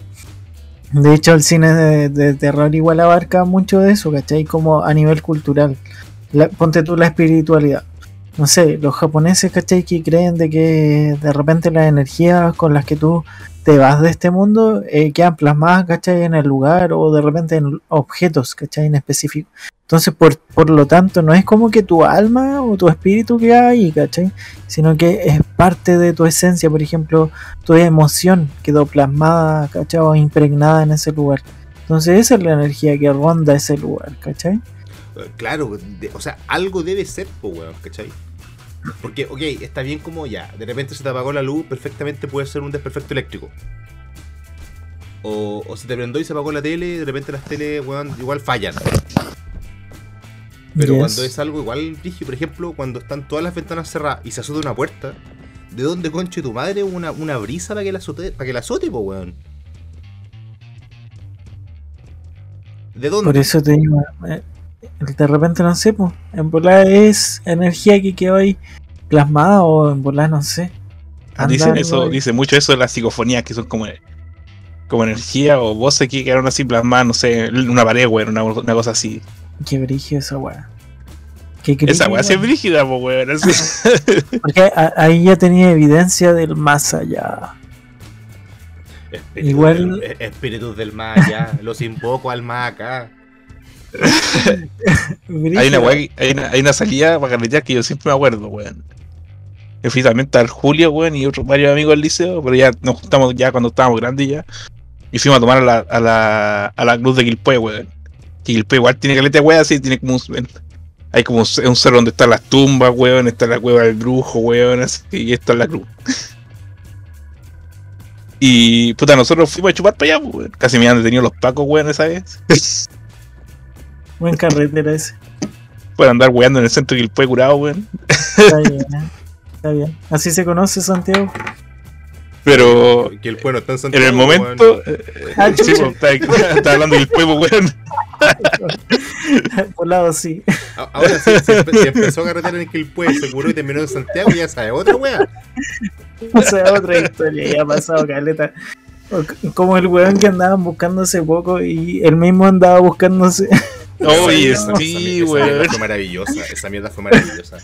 De hecho, el cine de, terror igual abarca mucho de eso, ¿cachai? Como a nivel cultural. La- ponte tú la espiritualidad. No sé, los japoneses, ¿cachai? Que creen de que de repente las energías con las que tú te vas de este mundo eh, quedan plasmadas, ¿cachai? En el lugar o de repente en objetos, ¿cachai? En específico. Entonces, por, por lo tanto, no es como que tu alma o tu espíritu queda ahí, ¿cachai? Sino que es parte de tu esencia, por ejemplo, tu emoción quedó plasmada, ¿cachai? O impregnada en ese lugar. Entonces, esa es la energía que ronda ese lugar, ¿cachai? Claro, o sea, algo debe ser, pues, ¿cachai? Porque, ok, está bien como ya, de repente se te apagó la luz, perfectamente puede ser un desperfecto eléctrico. O, o se te prendió y se apagó la tele, de repente las teles, weón, igual fallan. Pero Yes. cuando es algo igual, por ejemplo, cuando están todas las ventanas cerradas y se azota una puerta, ¿de dónde conche tu madre una, una brisa para que la azote, para que la azote, po, weón? ¿De dónde? Por eso te digo, eh, de repente no sé, pues, en volar es energía que quedó ahí plasmada o en volar no sé. Anda Dicen eso, ahí. dice mucho eso de las psicofonías, que son como, como energía o voces que quedaron así plasmadas, no sé, en una pared, weón, una, una cosa así. Qué brillo esa weá. Esa weá sí es brígida, po, weón. así. Porque a- ahí ya tenía evidencia del más allá. Espíritus Igual- del- eh, espíritus del más allá. Los invoco al más acá. hay, una que- hay, una, hay una salida para carretear que yo siempre me acuerdo, weón. Que fui también al Julio, weón, y otros varios amigos del liceo, pero ya nos juntamos ya cuando estábamos grandes ya. Y fuimos a tomar a la, a la, a la cruz de Quilpue, weón. Que Quilpue igual tiene caleta weá así, tiene como un, hay como un, un cerro donde están las tumbas, weón, está la cueva del brujo, weón, así, y esta es la cruz. Y puta, nosotros fuimos a chupar para allá, weón. Casi me han detenido los pacos, weón, esa vez. Buen carretera ese. Por andar weando en el centro de Quilpue curado, weón. Está bien, ¿eh? Está bien. Así se conoce Santiago. Pero Que el pueblo está en en Santiago. el momento. weón. eh, Ah, sí, chucha. pues, está, está hablando del pueblo, weón. Por lado sí. Ahora sí, se, empe- se empezó a carretera en Quilpue, se curó y terminó en Santiago y ya sabe, otra wea. O sea, otra historia. Ya ha pasado caleta. Como el weón que andaban buscando hace poco y él mismo andaba buscándose. Oye, Esa- esa- sí, esa weón. mierda fue maravillosa, esa mierda fue maravillosa.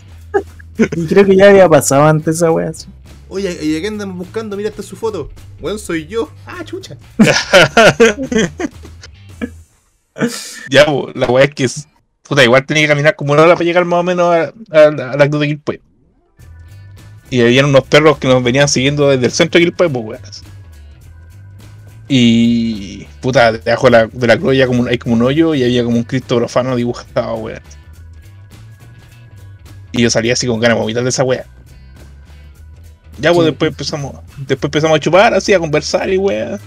Y creo que ya había pasado antes esa wea. así. Oye, ¿y a qué andan buscando? Mira, esta es su foto. Weón, soy yo. Ah, chucha. ya, la weá es que. es- Puta, igual tenía que caminar como una hora para llegar más o menos a, a la- a la cruz de Quilpue. Y habían unos perros que nos venían siguiendo desde el centro de Quilpue, pues, weón. Y. Puta, debajo de la, de la cruz como un- hay como un hoyo y había como un Cristo profano dibujado, weón. Y yo salía así con ganas de vomitar de esa weá. Ya, pues Sí. después empezamos, después empezamos a chupar, así, a conversar y weá.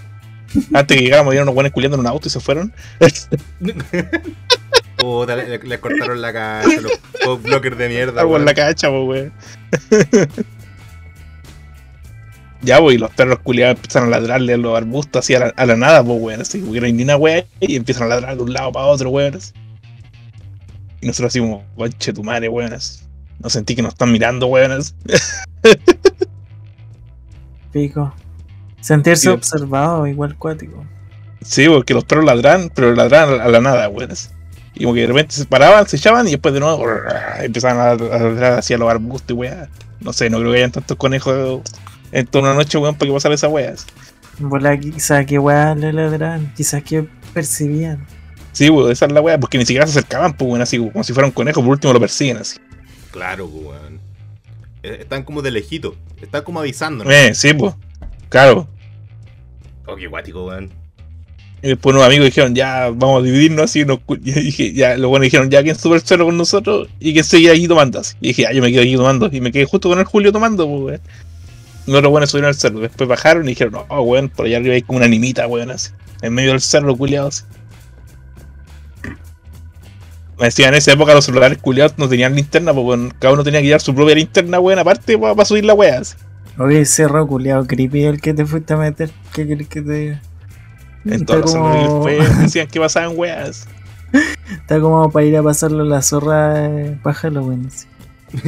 Antes que llegáramos, vieron unos buenos culiando en un auto y se fueron. Puta, le, le cortaron la cacha, los, los blockers de mierda. Algo en la cacha, pues, weón. Ya, pues, y los perros culiados empiezan a ladrarle a los arbustos así a la, a la nada, pues, weón. Así, porque no hay ni una weá y empiezan a ladrar de un lado para otro, weón. así. Y nosotros así como, conche tu madre, weón. así. No sentí que nos están mirando, weón. así. Pico. Sentirse Sí. observado, igual cuático. Sí, porque los perros ladran, pero ladran a la nada, weón. Y como que de repente se paraban, se echaban y después de nuevo empezaban a ladrar hacia los arbustos y weá. No sé, no creo que hayan tantos conejos en toda una noche, weón, para que pasara esa weá. así. Bola, quizás que weá le ladran, quizás que percibían. Sí, weón, esa es la weá, porque ni siquiera se acercaban, pues, weón, así como si fuera un conejo, por último lo persiguen así. Claro, pues, weón. Eh, Están como de lejito. Están como avisando. ¿no? Eh, sí, pues, claro. Oh, qué guático, weón. Y después unos amigos dijeron, ya, vamos a dividirnos así. Nos, y dije, ya, los buenos dijeron, ya, ¿quién sube el cerro con nosotros? Y que seguía aquí tomando así. Y dije, ya, yo me quedo aquí tomando. Y me quedé justo con el Julio tomando, pues, weón. Los otros buenos subieron al cerro. Después bajaron y dijeron, no, weón, por allá arriba hay como una animita, weón, así. En medio del cerro, culiados. Me decían, en esa época los celulares culiados no tenían linterna, pues, weón. Cada uno tenía que llevar su propia linterna, weón, aparte, para subir la weá. Oye, cerro culiado creepy el que te fuiste a meter. ¿Qué querés que te diga? En todos los celulares como, decían que pasaban weas. está como para ir a pasarlo la zorra eh, para Halloween. así.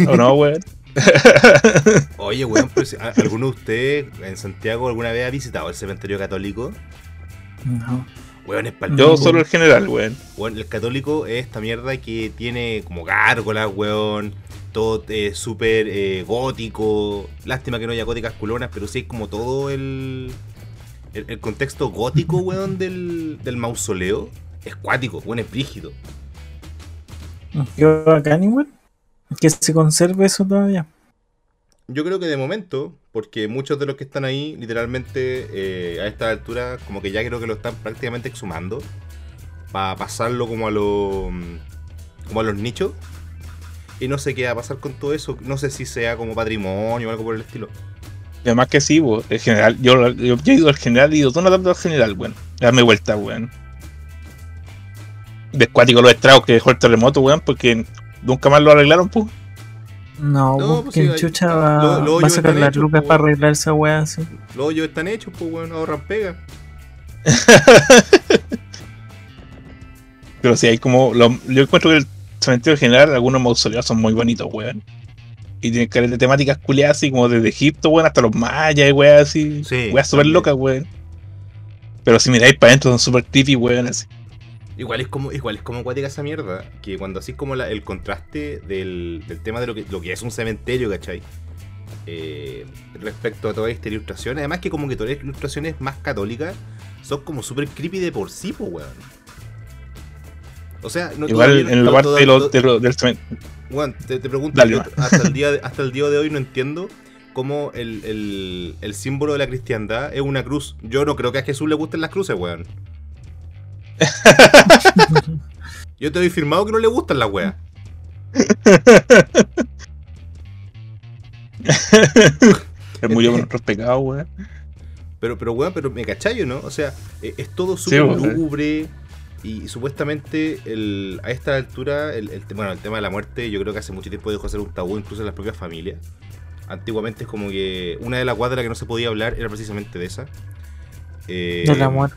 ¿O no, weón? Oye, weón, ¿a- ¿alguno de ustedes en Santiago alguna vez ha visitado el cementerio católico? No. Weón, es Yo solo el general, weón. Weón, el católico es esta mierda que tiene como gárgolas, weón. Todo eh, súper eh, gótico. Lástima que no haya góticas culonas, pero sí es como todo el, el, el contexto gótico, weón, del, del mausoleo. Es cuático, weón, es brígido. Qué bacán igual. Que se conserve eso todavía. Yo creo que de momento, porque muchos de los que están ahí, literalmente, eh, a esta altura, como que ya creo que lo están prácticamente exhumando. Para pasarlo como a los. como a los nichos. Y no sé qué va a pasar con todo eso. No sé si sea como patrimonio o algo por el estilo. Y además que sí, weón. El general, yo, yo, yo he ido al general y he ido todo tanto al general, weón. Darme vuelta, weón. Descuático los estragos que dejó el terremoto, weón, porque nunca más lo arreglaron, pues. No, No, pues ¿quién sí, hay- chucha va, lo- lo va a sacar las lucas po. para arreglar esa weá así? Los hoyos están hechos, pues, weón, ahorran pega. Pero sí, hay como. lo- yo encuentro que el cementerio general, algunos mausoleos son muy bonitos, weón. Y tiene caleta de temáticas culiadas así como desde Egipto, weón, hasta los mayas y weas así. Sí, weas súper locas, weón. Pero si miráis para adentro son súper creepy, weón, así. Igual es como, igual es como acuática esa mierda, que cuando así como la- el contraste del, del tema de lo que, lo que es un cementerio, ¿cachai? Eh, respecto a toda esta ilustración, además que como que todas las ilustraciones más católicas son como súper creepy de por sí, pues, weón. O sea, no Igual en la parte del cemen- Weón, te, te pregunto, Dale, hasta, el día de, hasta el día de hoy no entiendo cómo el, el- el símbolo de la cristiandad es una cruz. Yo no creo que a Jesús le gusten las cruces, weón. Yo te doy firmado que no le gustan las weas. Él murió con nuestros pecados, weón. Pero, pero weón, pero me cachai, ¿no? O sea, eh, es todo súper lúgubre. Y supuestamente el, a esta altura, el, el, tema- bueno, el tema de la muerte, yo creo que hace mucho tiempo dejó de ser un tabú incluso en las propias familias. Antiguamente es como que una de las las que no se podía hablar era precisamente de esa. Eh, De la muerte.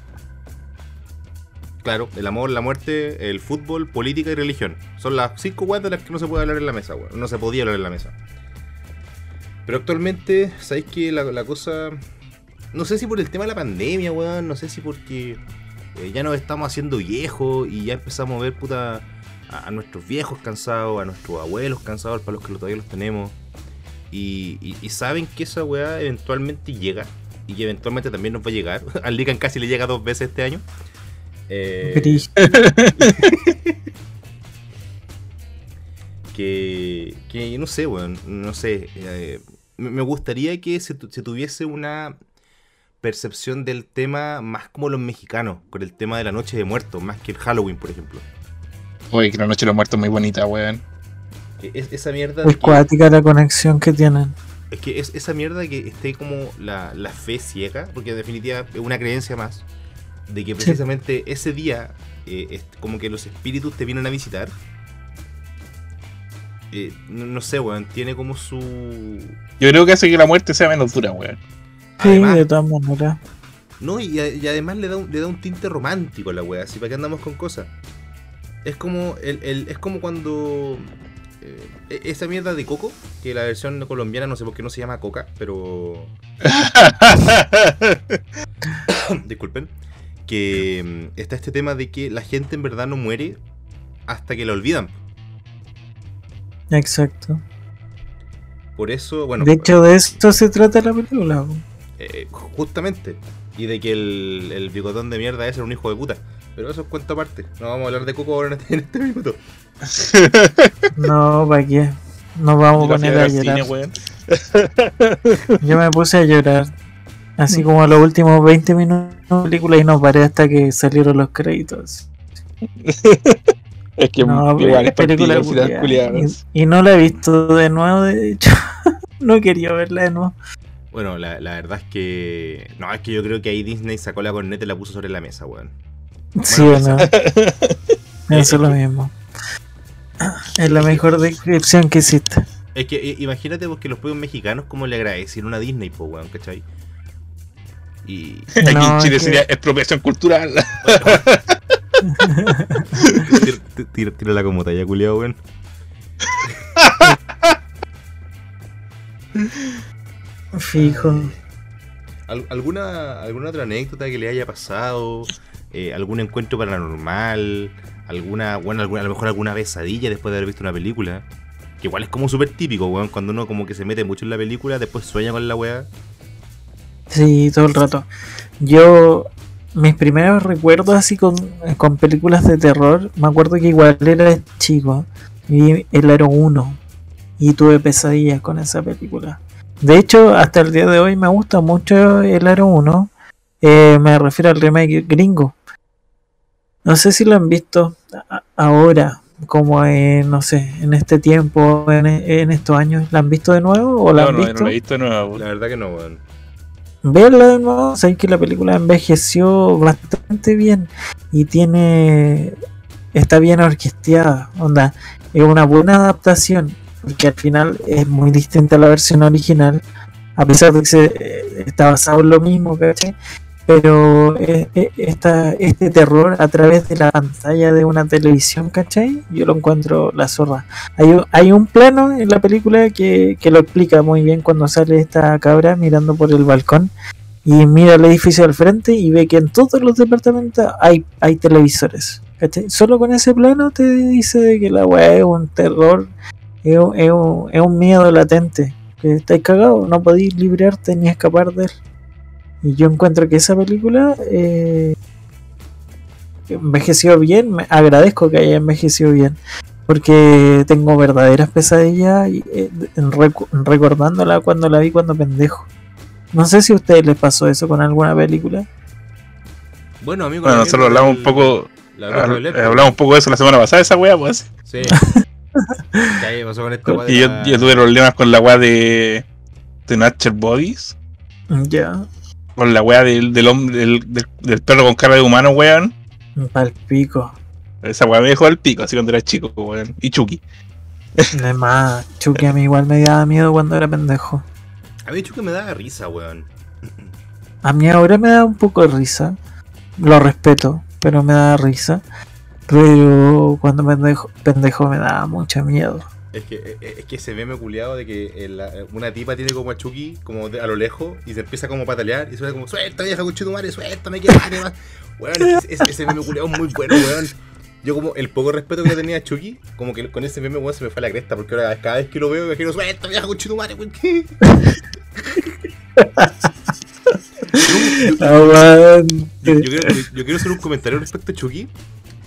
Claro, el amor, la muerte, el fútbol, política y religión. Son las cinco weas de las que no se puede hablar en la mesa, weón. No se podía hablar en la mesa. Pero actualmente, ¿sabéis que la, cosa... No sé si por el tema de la pandemia, weón. No sé si porque eh, ya nos estamos haciendo viejos y ya empezamos a ver, puta, a, nuestros viejos cansados, a nuestros abuelos cansados, para los que todavía los tenemos. Y, y- saben que esa weá eventualmente llega. Y eventualmente también nos va a llegar. Al Lican casi le llega dos veces este año. Eh, que, que no sé, weón, no sé. eh, me gustaría que se, tu- se tuviese una percepción del tema más como los mexicanos, con el tema de la noche de muertos, más que el Halloween, por ejemplo. Oye, que la noche de los muertos es muy bonita, weón. Es, esa mierda Es que- cuática la conexión que tienen. Es que es esa mierda que esté como la, la fe ciega, porque en definitiva es una creencia más, de que precisamente ese día eh, es como que los espíritus te vienen a visitar. Eh, no, no sé, weón, tiene como su... Yo creo que hace que la muerte sea menos dura, weón. Sí, Además, de todas maneras. no, y, a- y además le da, un, le da un tinte romántico a la wea, así para qué andamos con cosas. Es como, el, el- es como cuando... eh, e- esa mierda de coco, que la versión colombiana no sé por qué no se llama coca, pero... disculpen, que mm, está este tema de que la gente en verdad no muere hasta que la olvidan. Exacto. Por eso, bueno, de hecho, de esto se trata la película. eh, justamente, y de que el, el bigotón de mierda es un hijo de puta. Pero eso es cuento aparte. No vamos a hablar de Coco ahora en este, en este minuto. No, ¿para qué? Nos vamos a poner a cine, llorar. Yo me puse a llorar. Así como a los últimos 20 minutos de la película y no paré hasta que salieron los créditos. Es que No, igual es película y, y no la he visto de nuevo, de hecho. no quería verla de nuevo. Bueno, la, la verdad es que. No, es que yo creo que ahí Disney sacó la corneta y la puso sobre la mesa, weón. Sí Bueno, o no. Eso es lo mismo. Es la mejor descripción que existe. Es que imagínate porque los pueblos mexicanos como le agradecieron a Disney, po, weón, ¿cachai? Y. Aquí en No, Chile es que- sería expropiación cultural. tira, tira- tira la comota ya, culiao, weón. Fijo. ¿Al- ¿Alguna, ¿Alguna otra anécdota que le haya pasado? Eh, ¿Algún encuentro paranormal? ¿Alguna, bueno, alguna, a lo mejor alguna pesadilla después de haber visto una película? Que igual es como súper típico, weón, cuando uno como que se mete mucho en la película, después sueña con la weá. Sí, todo el rato. Yo, mis primeros recuerdos así con, con películas de terror, me acuerdo que igual era chico. Vi el Aro 1 y tuve pesadillas con esa película. De hecho, hasta el día de hoy me gusta mucho el Aro 1. Eh, me refiero al remake gringo. No sé si lo han visto ahora, como en, no sé, en este tiempo, en, en estos años. ¿La han visto de nuevo o la No, han no, visto? no la he visto de nuevo. La verdad que no, weón. Verla de nuevo, sabéis que la película envejeció bastante bien y tiene está bien orquesteada, onda, es una buena adaptación, porque al final es muy distinta a la versión original, a pesar de que se, eh, está basado en lo mismo, ¿cachai? Pero eh, esta, este terror a través de la pantalla de una televisión, ¿cachai? Yo lo encuentro la zorra. Hay, un- hay un plano en la película que, lo explica muy bien cuando sale esta cabra mirando por el balcón y mira el edificio al frente y ve que en todos los departamentos hay, televisores. ¿cachai? Solo con ese plano te dice que la weá es un terror, es un, es un- miedo latente. Que estáis cagados, no podéis librarte ni escapar de él. Y yo encuentro que esa película eh, envejeció bien, me agradezco que haya envejecido bien. Porque tengo verdaderas pesadillas y, eh, en recu- recordándola cuando la vi cuando pendejo. No sé si a ustedes les pasó eso con alguna película. Bueno, amigo. Bueno, nosotros hablamos un poco, hablamos un poco de eso la semana pasada, esa wea, pues. Sí. ¿Qué ahí pasó con esta weá Y yo, la- yo tuve problemas con la wea de, de Natural Bodies, Ya, con la wea del, del, hombre, del, del, del perro con cara de humano, weón. pal pico. Esa wea me dejó al pico, así cuando era chico, weón. Y Chucky. Además, Chucky a mí igual me daba miedo cuando era pendejo. A mí que me daba risa, weón. A mí ahora me da un poco de risa. Lo respeto, pero me da risa. Pero cuando pendejo, pendejo me daba mucho miedo. Es que, eh, es que ese meme culiado de que la- una tipa tiene como a Chucky como de- a lo lejos y se empieza como a patalear y suena como suelta vieja con madre, suéltame que madre más. Weón, es ese, meme culiado es muy bueno, weón. Yo como el poco respeto que le tenía a Chucky, como que con ese meme weón se me fue a la cresta, porque ahora cada vez que lo veo me imagino suelta vieja con madre, weón. Ah, weón. Yo, yo quiero, yo- quiero hacer un comentario respecto a Chucky.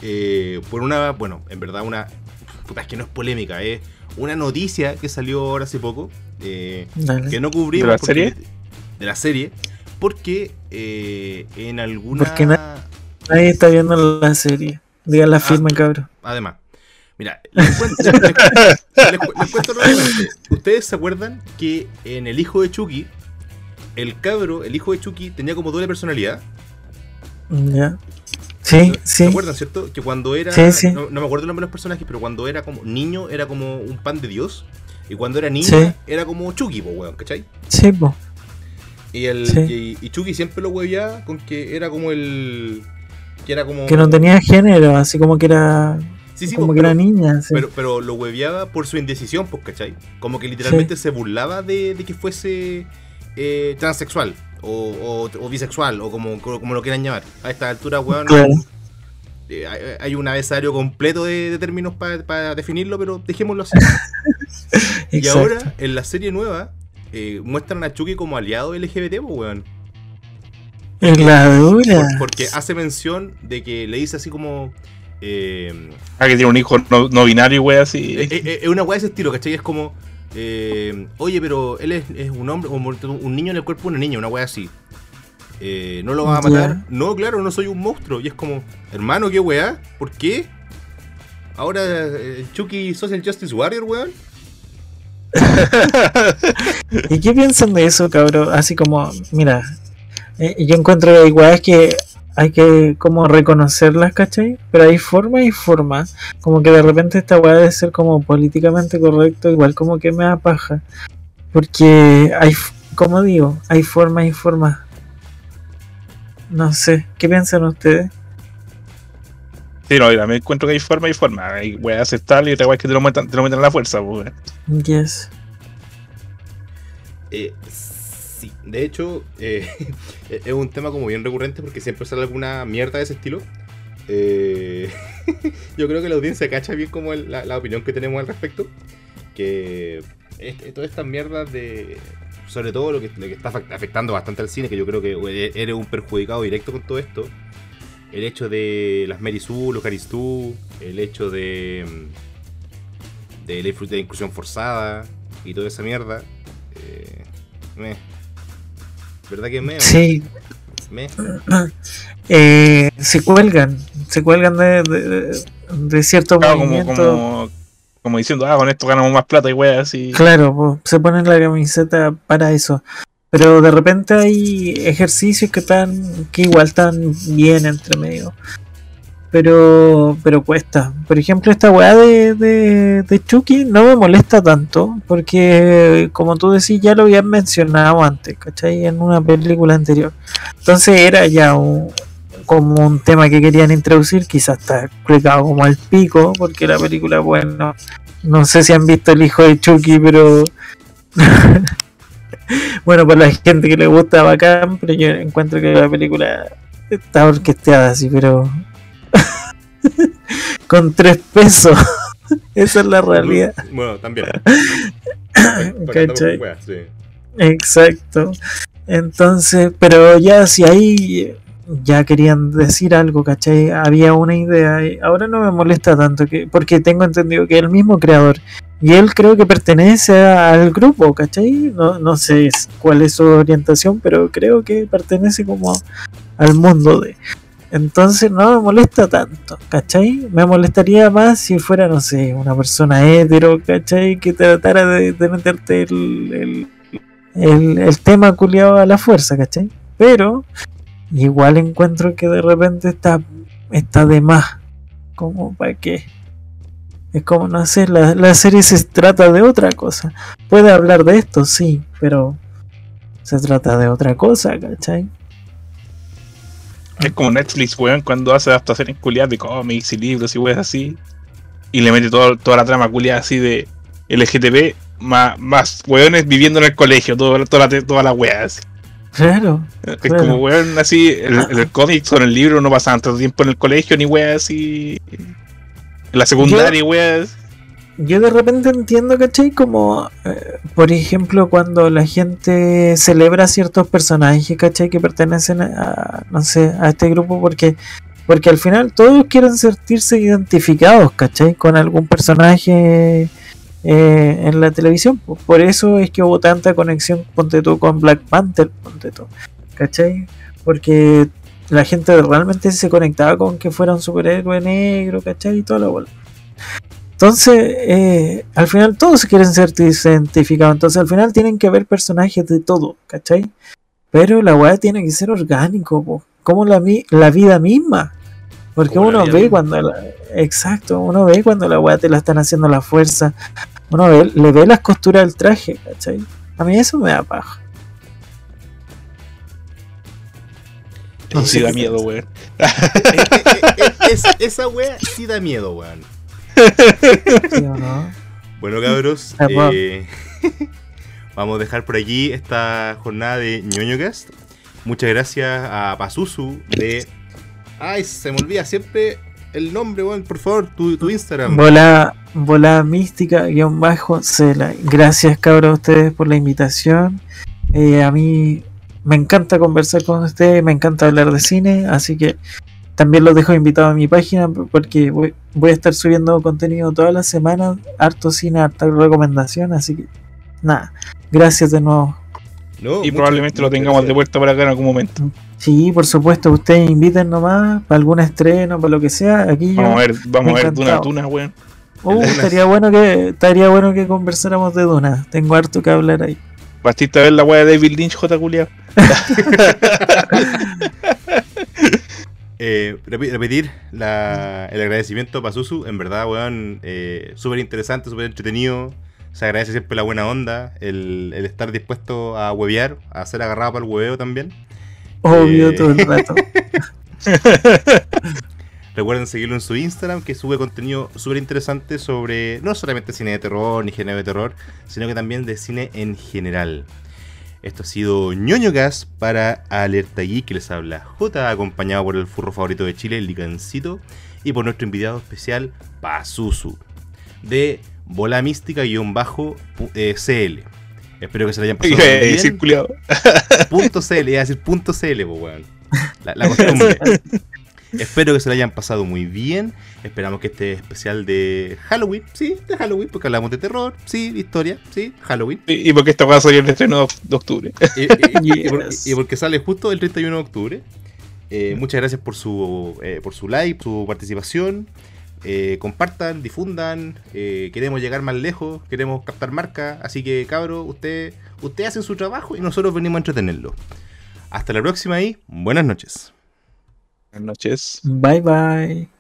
eh, por una, bueno, en verdad una... Puta, es que no es polémica, es una noticia que salió ahora hace poco. eh, que no cubrimos. ¿De la porque- serie? De la serie. Porque eh, en alguna. Porque na- Ahí está viendo la serie. Digan la firme, cabrón. Además, mira, les cuento, les- cuento. ¿Ustedes se acuerdan que en El hijo de Chucky, el cabro, el hijo de Chucky, tenía como doble personalidad? Ya. Sí, ¿Se sí. acuerdan, cierto? Que cuando era. Sí, sí. No, no me acuerdo el nombre de los personajes, pero cuando era como niño era como un pan de Dios. Y cuando era niña Sí. era como Chucky, po, weón, ¿cachai? Sí, po. Y, el, Sí. y, y Chucky siempre lo huevía con que era como el. Que era como. Que no tenía género, así como que era. Sí, sí, como que pero, era niña. sí. pero, pero lo hueveaba por su indecisión, pues, ¿cachai? Como que literalmente se burlaba de, de que fuese eh, transexual o, o- o bisexual o como, como lo quieran llamar. A esta altura, weón. Claro. eh, hay, hay un abecedario completo de, de términos para definirlo, pero dejémoslo así. y ahora, en la serie nueva, eh, muestran a Chucky como aliado LGBT, pues, weón. Es la dura. Por- porque hace mención de que le dice así como. eh, Ah, que tiene un hijo no, no binario, wea, así. eh, eh, es una weá de ese estilo, ¿cachai? Es como. Eh, Oye, pero él es, es un hombre, un niño en el cuerpo de una niña, una weá así. Eh, ¿No lo vas a matar? No, claro, no soy un monstruo. Y es como, hermano, ¿qué weá? ¿Por qué? Ahora, eh, Chucky Social Justice Warrior, weón. ¿Y qué piensan de eso, cabrón? Así como, mira, eh, yo encuentro igual que hay que como reconocerlas, ¿cachai? Pero hay formas y formas. Como que de repente esta weá de ser como políticamente correcto, igual como que me da paja. Porque hay, como digo, hay formas y formas. No sé, ¿qué piensan ustedes? Sí, no, mira, me encuentro que hay forma y forma. Hay weas aceptables y otra wea que te lo metan, te lo metan a la fuerza, pues. Yes. Eh, de hecho, eh, es un tema como bien recurrente porque siempre sale alguna mierda de ese estilo. Eh, yo creo que la audiencia cacha bien como la, opinión que tenemos al respecto. Que todas estas mierdas de. Sobre todo lo que, lo que está afect- afectando bastante al cine, que yo creo que e- eres un perjudicado directo con todo esto. El hecho de las Sue, los Caristú, el hecho de. mm, de la de la inclusión forzada y toda esa mierda. Eh. ¿Verdad que me? Sí, Me. eh, se cuelgan, se cuelgan de, de, de- ciertos Claro, como, movimientos. como, como diciendo, ah, con esto ganamos más plata y weas así. Claro, po, se ponen la camiseta para eso. Pero de repente hay ejercicios que están, que igual están bien entre medio. Pero pero cuesta. Por ejemplo, esta weá de, de, Chucky no me molesta tanto, porque como tú decís, ya lo habían mencionado antes, ¿cachai? En una película anterior. Entonces era ya un, como un tema que querían introducir, quizás está explicado como al pico, porque la película, bueno, no sé si han visto el hijo de Chucky, pero bueno, para la gente que le gusta bacán, pero yo encuentro que la película está orquestada así, pero con tres pesos. Esa es la realidad. Bueno, también. ¿Cachai? Exacto. Entonces, pero ya si ahí ya querían decir algo, ¿cachai? Había una idea y ahora no me molesta tanto que porque tengo entendido que el mismo creador y él creo que pertenece al grupo, ¿cachai? No, no sé cuál es su orientación, pero creo que pertenece como al mundo de... Entonces no me molesta tanto, ¿cachai? Me molestaría más si fuera, no sé, una persona hetero, ¿cachai? Que tratara de, de meterte el, el, el, tema culiado a la fuerza, ¿cachai? Pero igual encuentro que de repente está, está de más. Como para qué. Es como, no sé, la, la serie se trata de otra cosa. Puede hablar de esto, sí, pero se trata de otra cosa, ¿cachai? Es como Netflix, weón, cuando hace adaptaciones culiadas de cómics y libros y weas así. Y le mete todo, toda la trama culiada así de LGTB, más, más weones viviendo en el colegio, todo, toda, la, toda la wea así. Claro. Es claro. como weón así, el, el cómic o en el libro no pasaban tanto tiempo en el colegio ni weas así. En la secundaria, weas. Yo de repente entiendo, ¿cachai? Como, eh, por ejemplo, cuando la gente celebra ciertos personajes, ¿cachai? Que pertenecen a, no sé, a este grupo, porque porque al final todos quieren sentirse identificados, ¿cachai? Con algún personaje eh, en la televisión. Por- eso es que hubo tanta conexión, ponte tú, con Black Panther, ponte tú, ¿cachai? Porque la gente realmente se conectaba con que fuera un superhéroe negro, ¿cachai? Y toda la bola. Entonces, eh, al final todos quieren ser identificados. Entonces, al final tienen que haber personajes de todo, ¿cachai? Pero la weá tiene que ser orgánico, po. como la, mi- la vida misma. Porque Como uno ve misma. cuando la, exacto, uno ve cuando la weá te la están haciendo la fuerza. Uno ve, le ve las costuras del traje, ¿cachai? A mí eso me da paja. No Sí da miedo, weón. esa, esa wea sí da miedo, weón. ¿Sí o no? Bueno, cabros, Ah, eh, vamos a dejar por aquí esta jornada de ñoñocast. Muchas gracias a Pazuzu de. Ay, se me olvida siempre el nombre, weón. Por favor, tu, tu Instagram. Bola, bola mística guion bajo Cela. Gracias cabros a ustedes por la invitación. Eh, a mí me encanta conversar con ustedes, me encanta hablar de cine, así que también los dejo invitados a mi página porque voy, voy a estar subiendo contenido todas las semanas, harto cine, harta recomendación, así que nada, gracias de nuevo. No, Y probablemente lo tengamos de vuelta para acá en algún momento. Sí, por supuesto, ustedes inviten nomás para algún estreno, para lo que sea, aquí yo... Vamos a ver, vamos a ver. Duna Tuna, weón. Uh, estaría bueno que estaría bueno que conversáramos de Duna. Tengo harto que hablar ahí. Bastiste ver la weá de David Lynch, J. Culiao. Eh, repetir la- el agradecimiento a Pazuzu. En verdad, weón, eh, súper interesante, súper entretenido. Se agradece siempre la buena onda, el, el estar dispuesto a huevear, a ser agarrado para el hueveo también. Obvio Eh. todo el rato. Recuerden seguirlo en su Instagram, que sube contenido súper interesante sobre no solamente cine de terror ni género de terror, sino que también de cine en general. Esto ha sido ñoño Gas para Alerta Geek, que les habla J, acompañado por el furro favorito de Chile, el Licancito, y por nuestro invitado especial, Pazuzu, de Bola Mística-CL. Espero que se lo hayan pasado Eh, bien. decir culiao. Punto CL, iba a decir punto CL, po, weón. La, la costumbre. Espero que se lo hayan pasado muy bien. Esperamos que este especial de Halloween, sí, de Halloween, porque hablamos de terror, sí, de historia, sí, Halloween. Y y porque esta weá salió el estreno de octubre. Y, y- y por- Yes. y porque sale justo el 31 de octubre. Eh, muchas gracias por su, eh, por su like, su participación. Eh, compartan, difundan. eh, queremos llegar más lejos, queremos captar marca. Así que, cabro, usted, usted hace su trabajo y nosotros venimos a entretenerlo. Hasta la próxima y buenas noches. Buenas noches. Bye bye.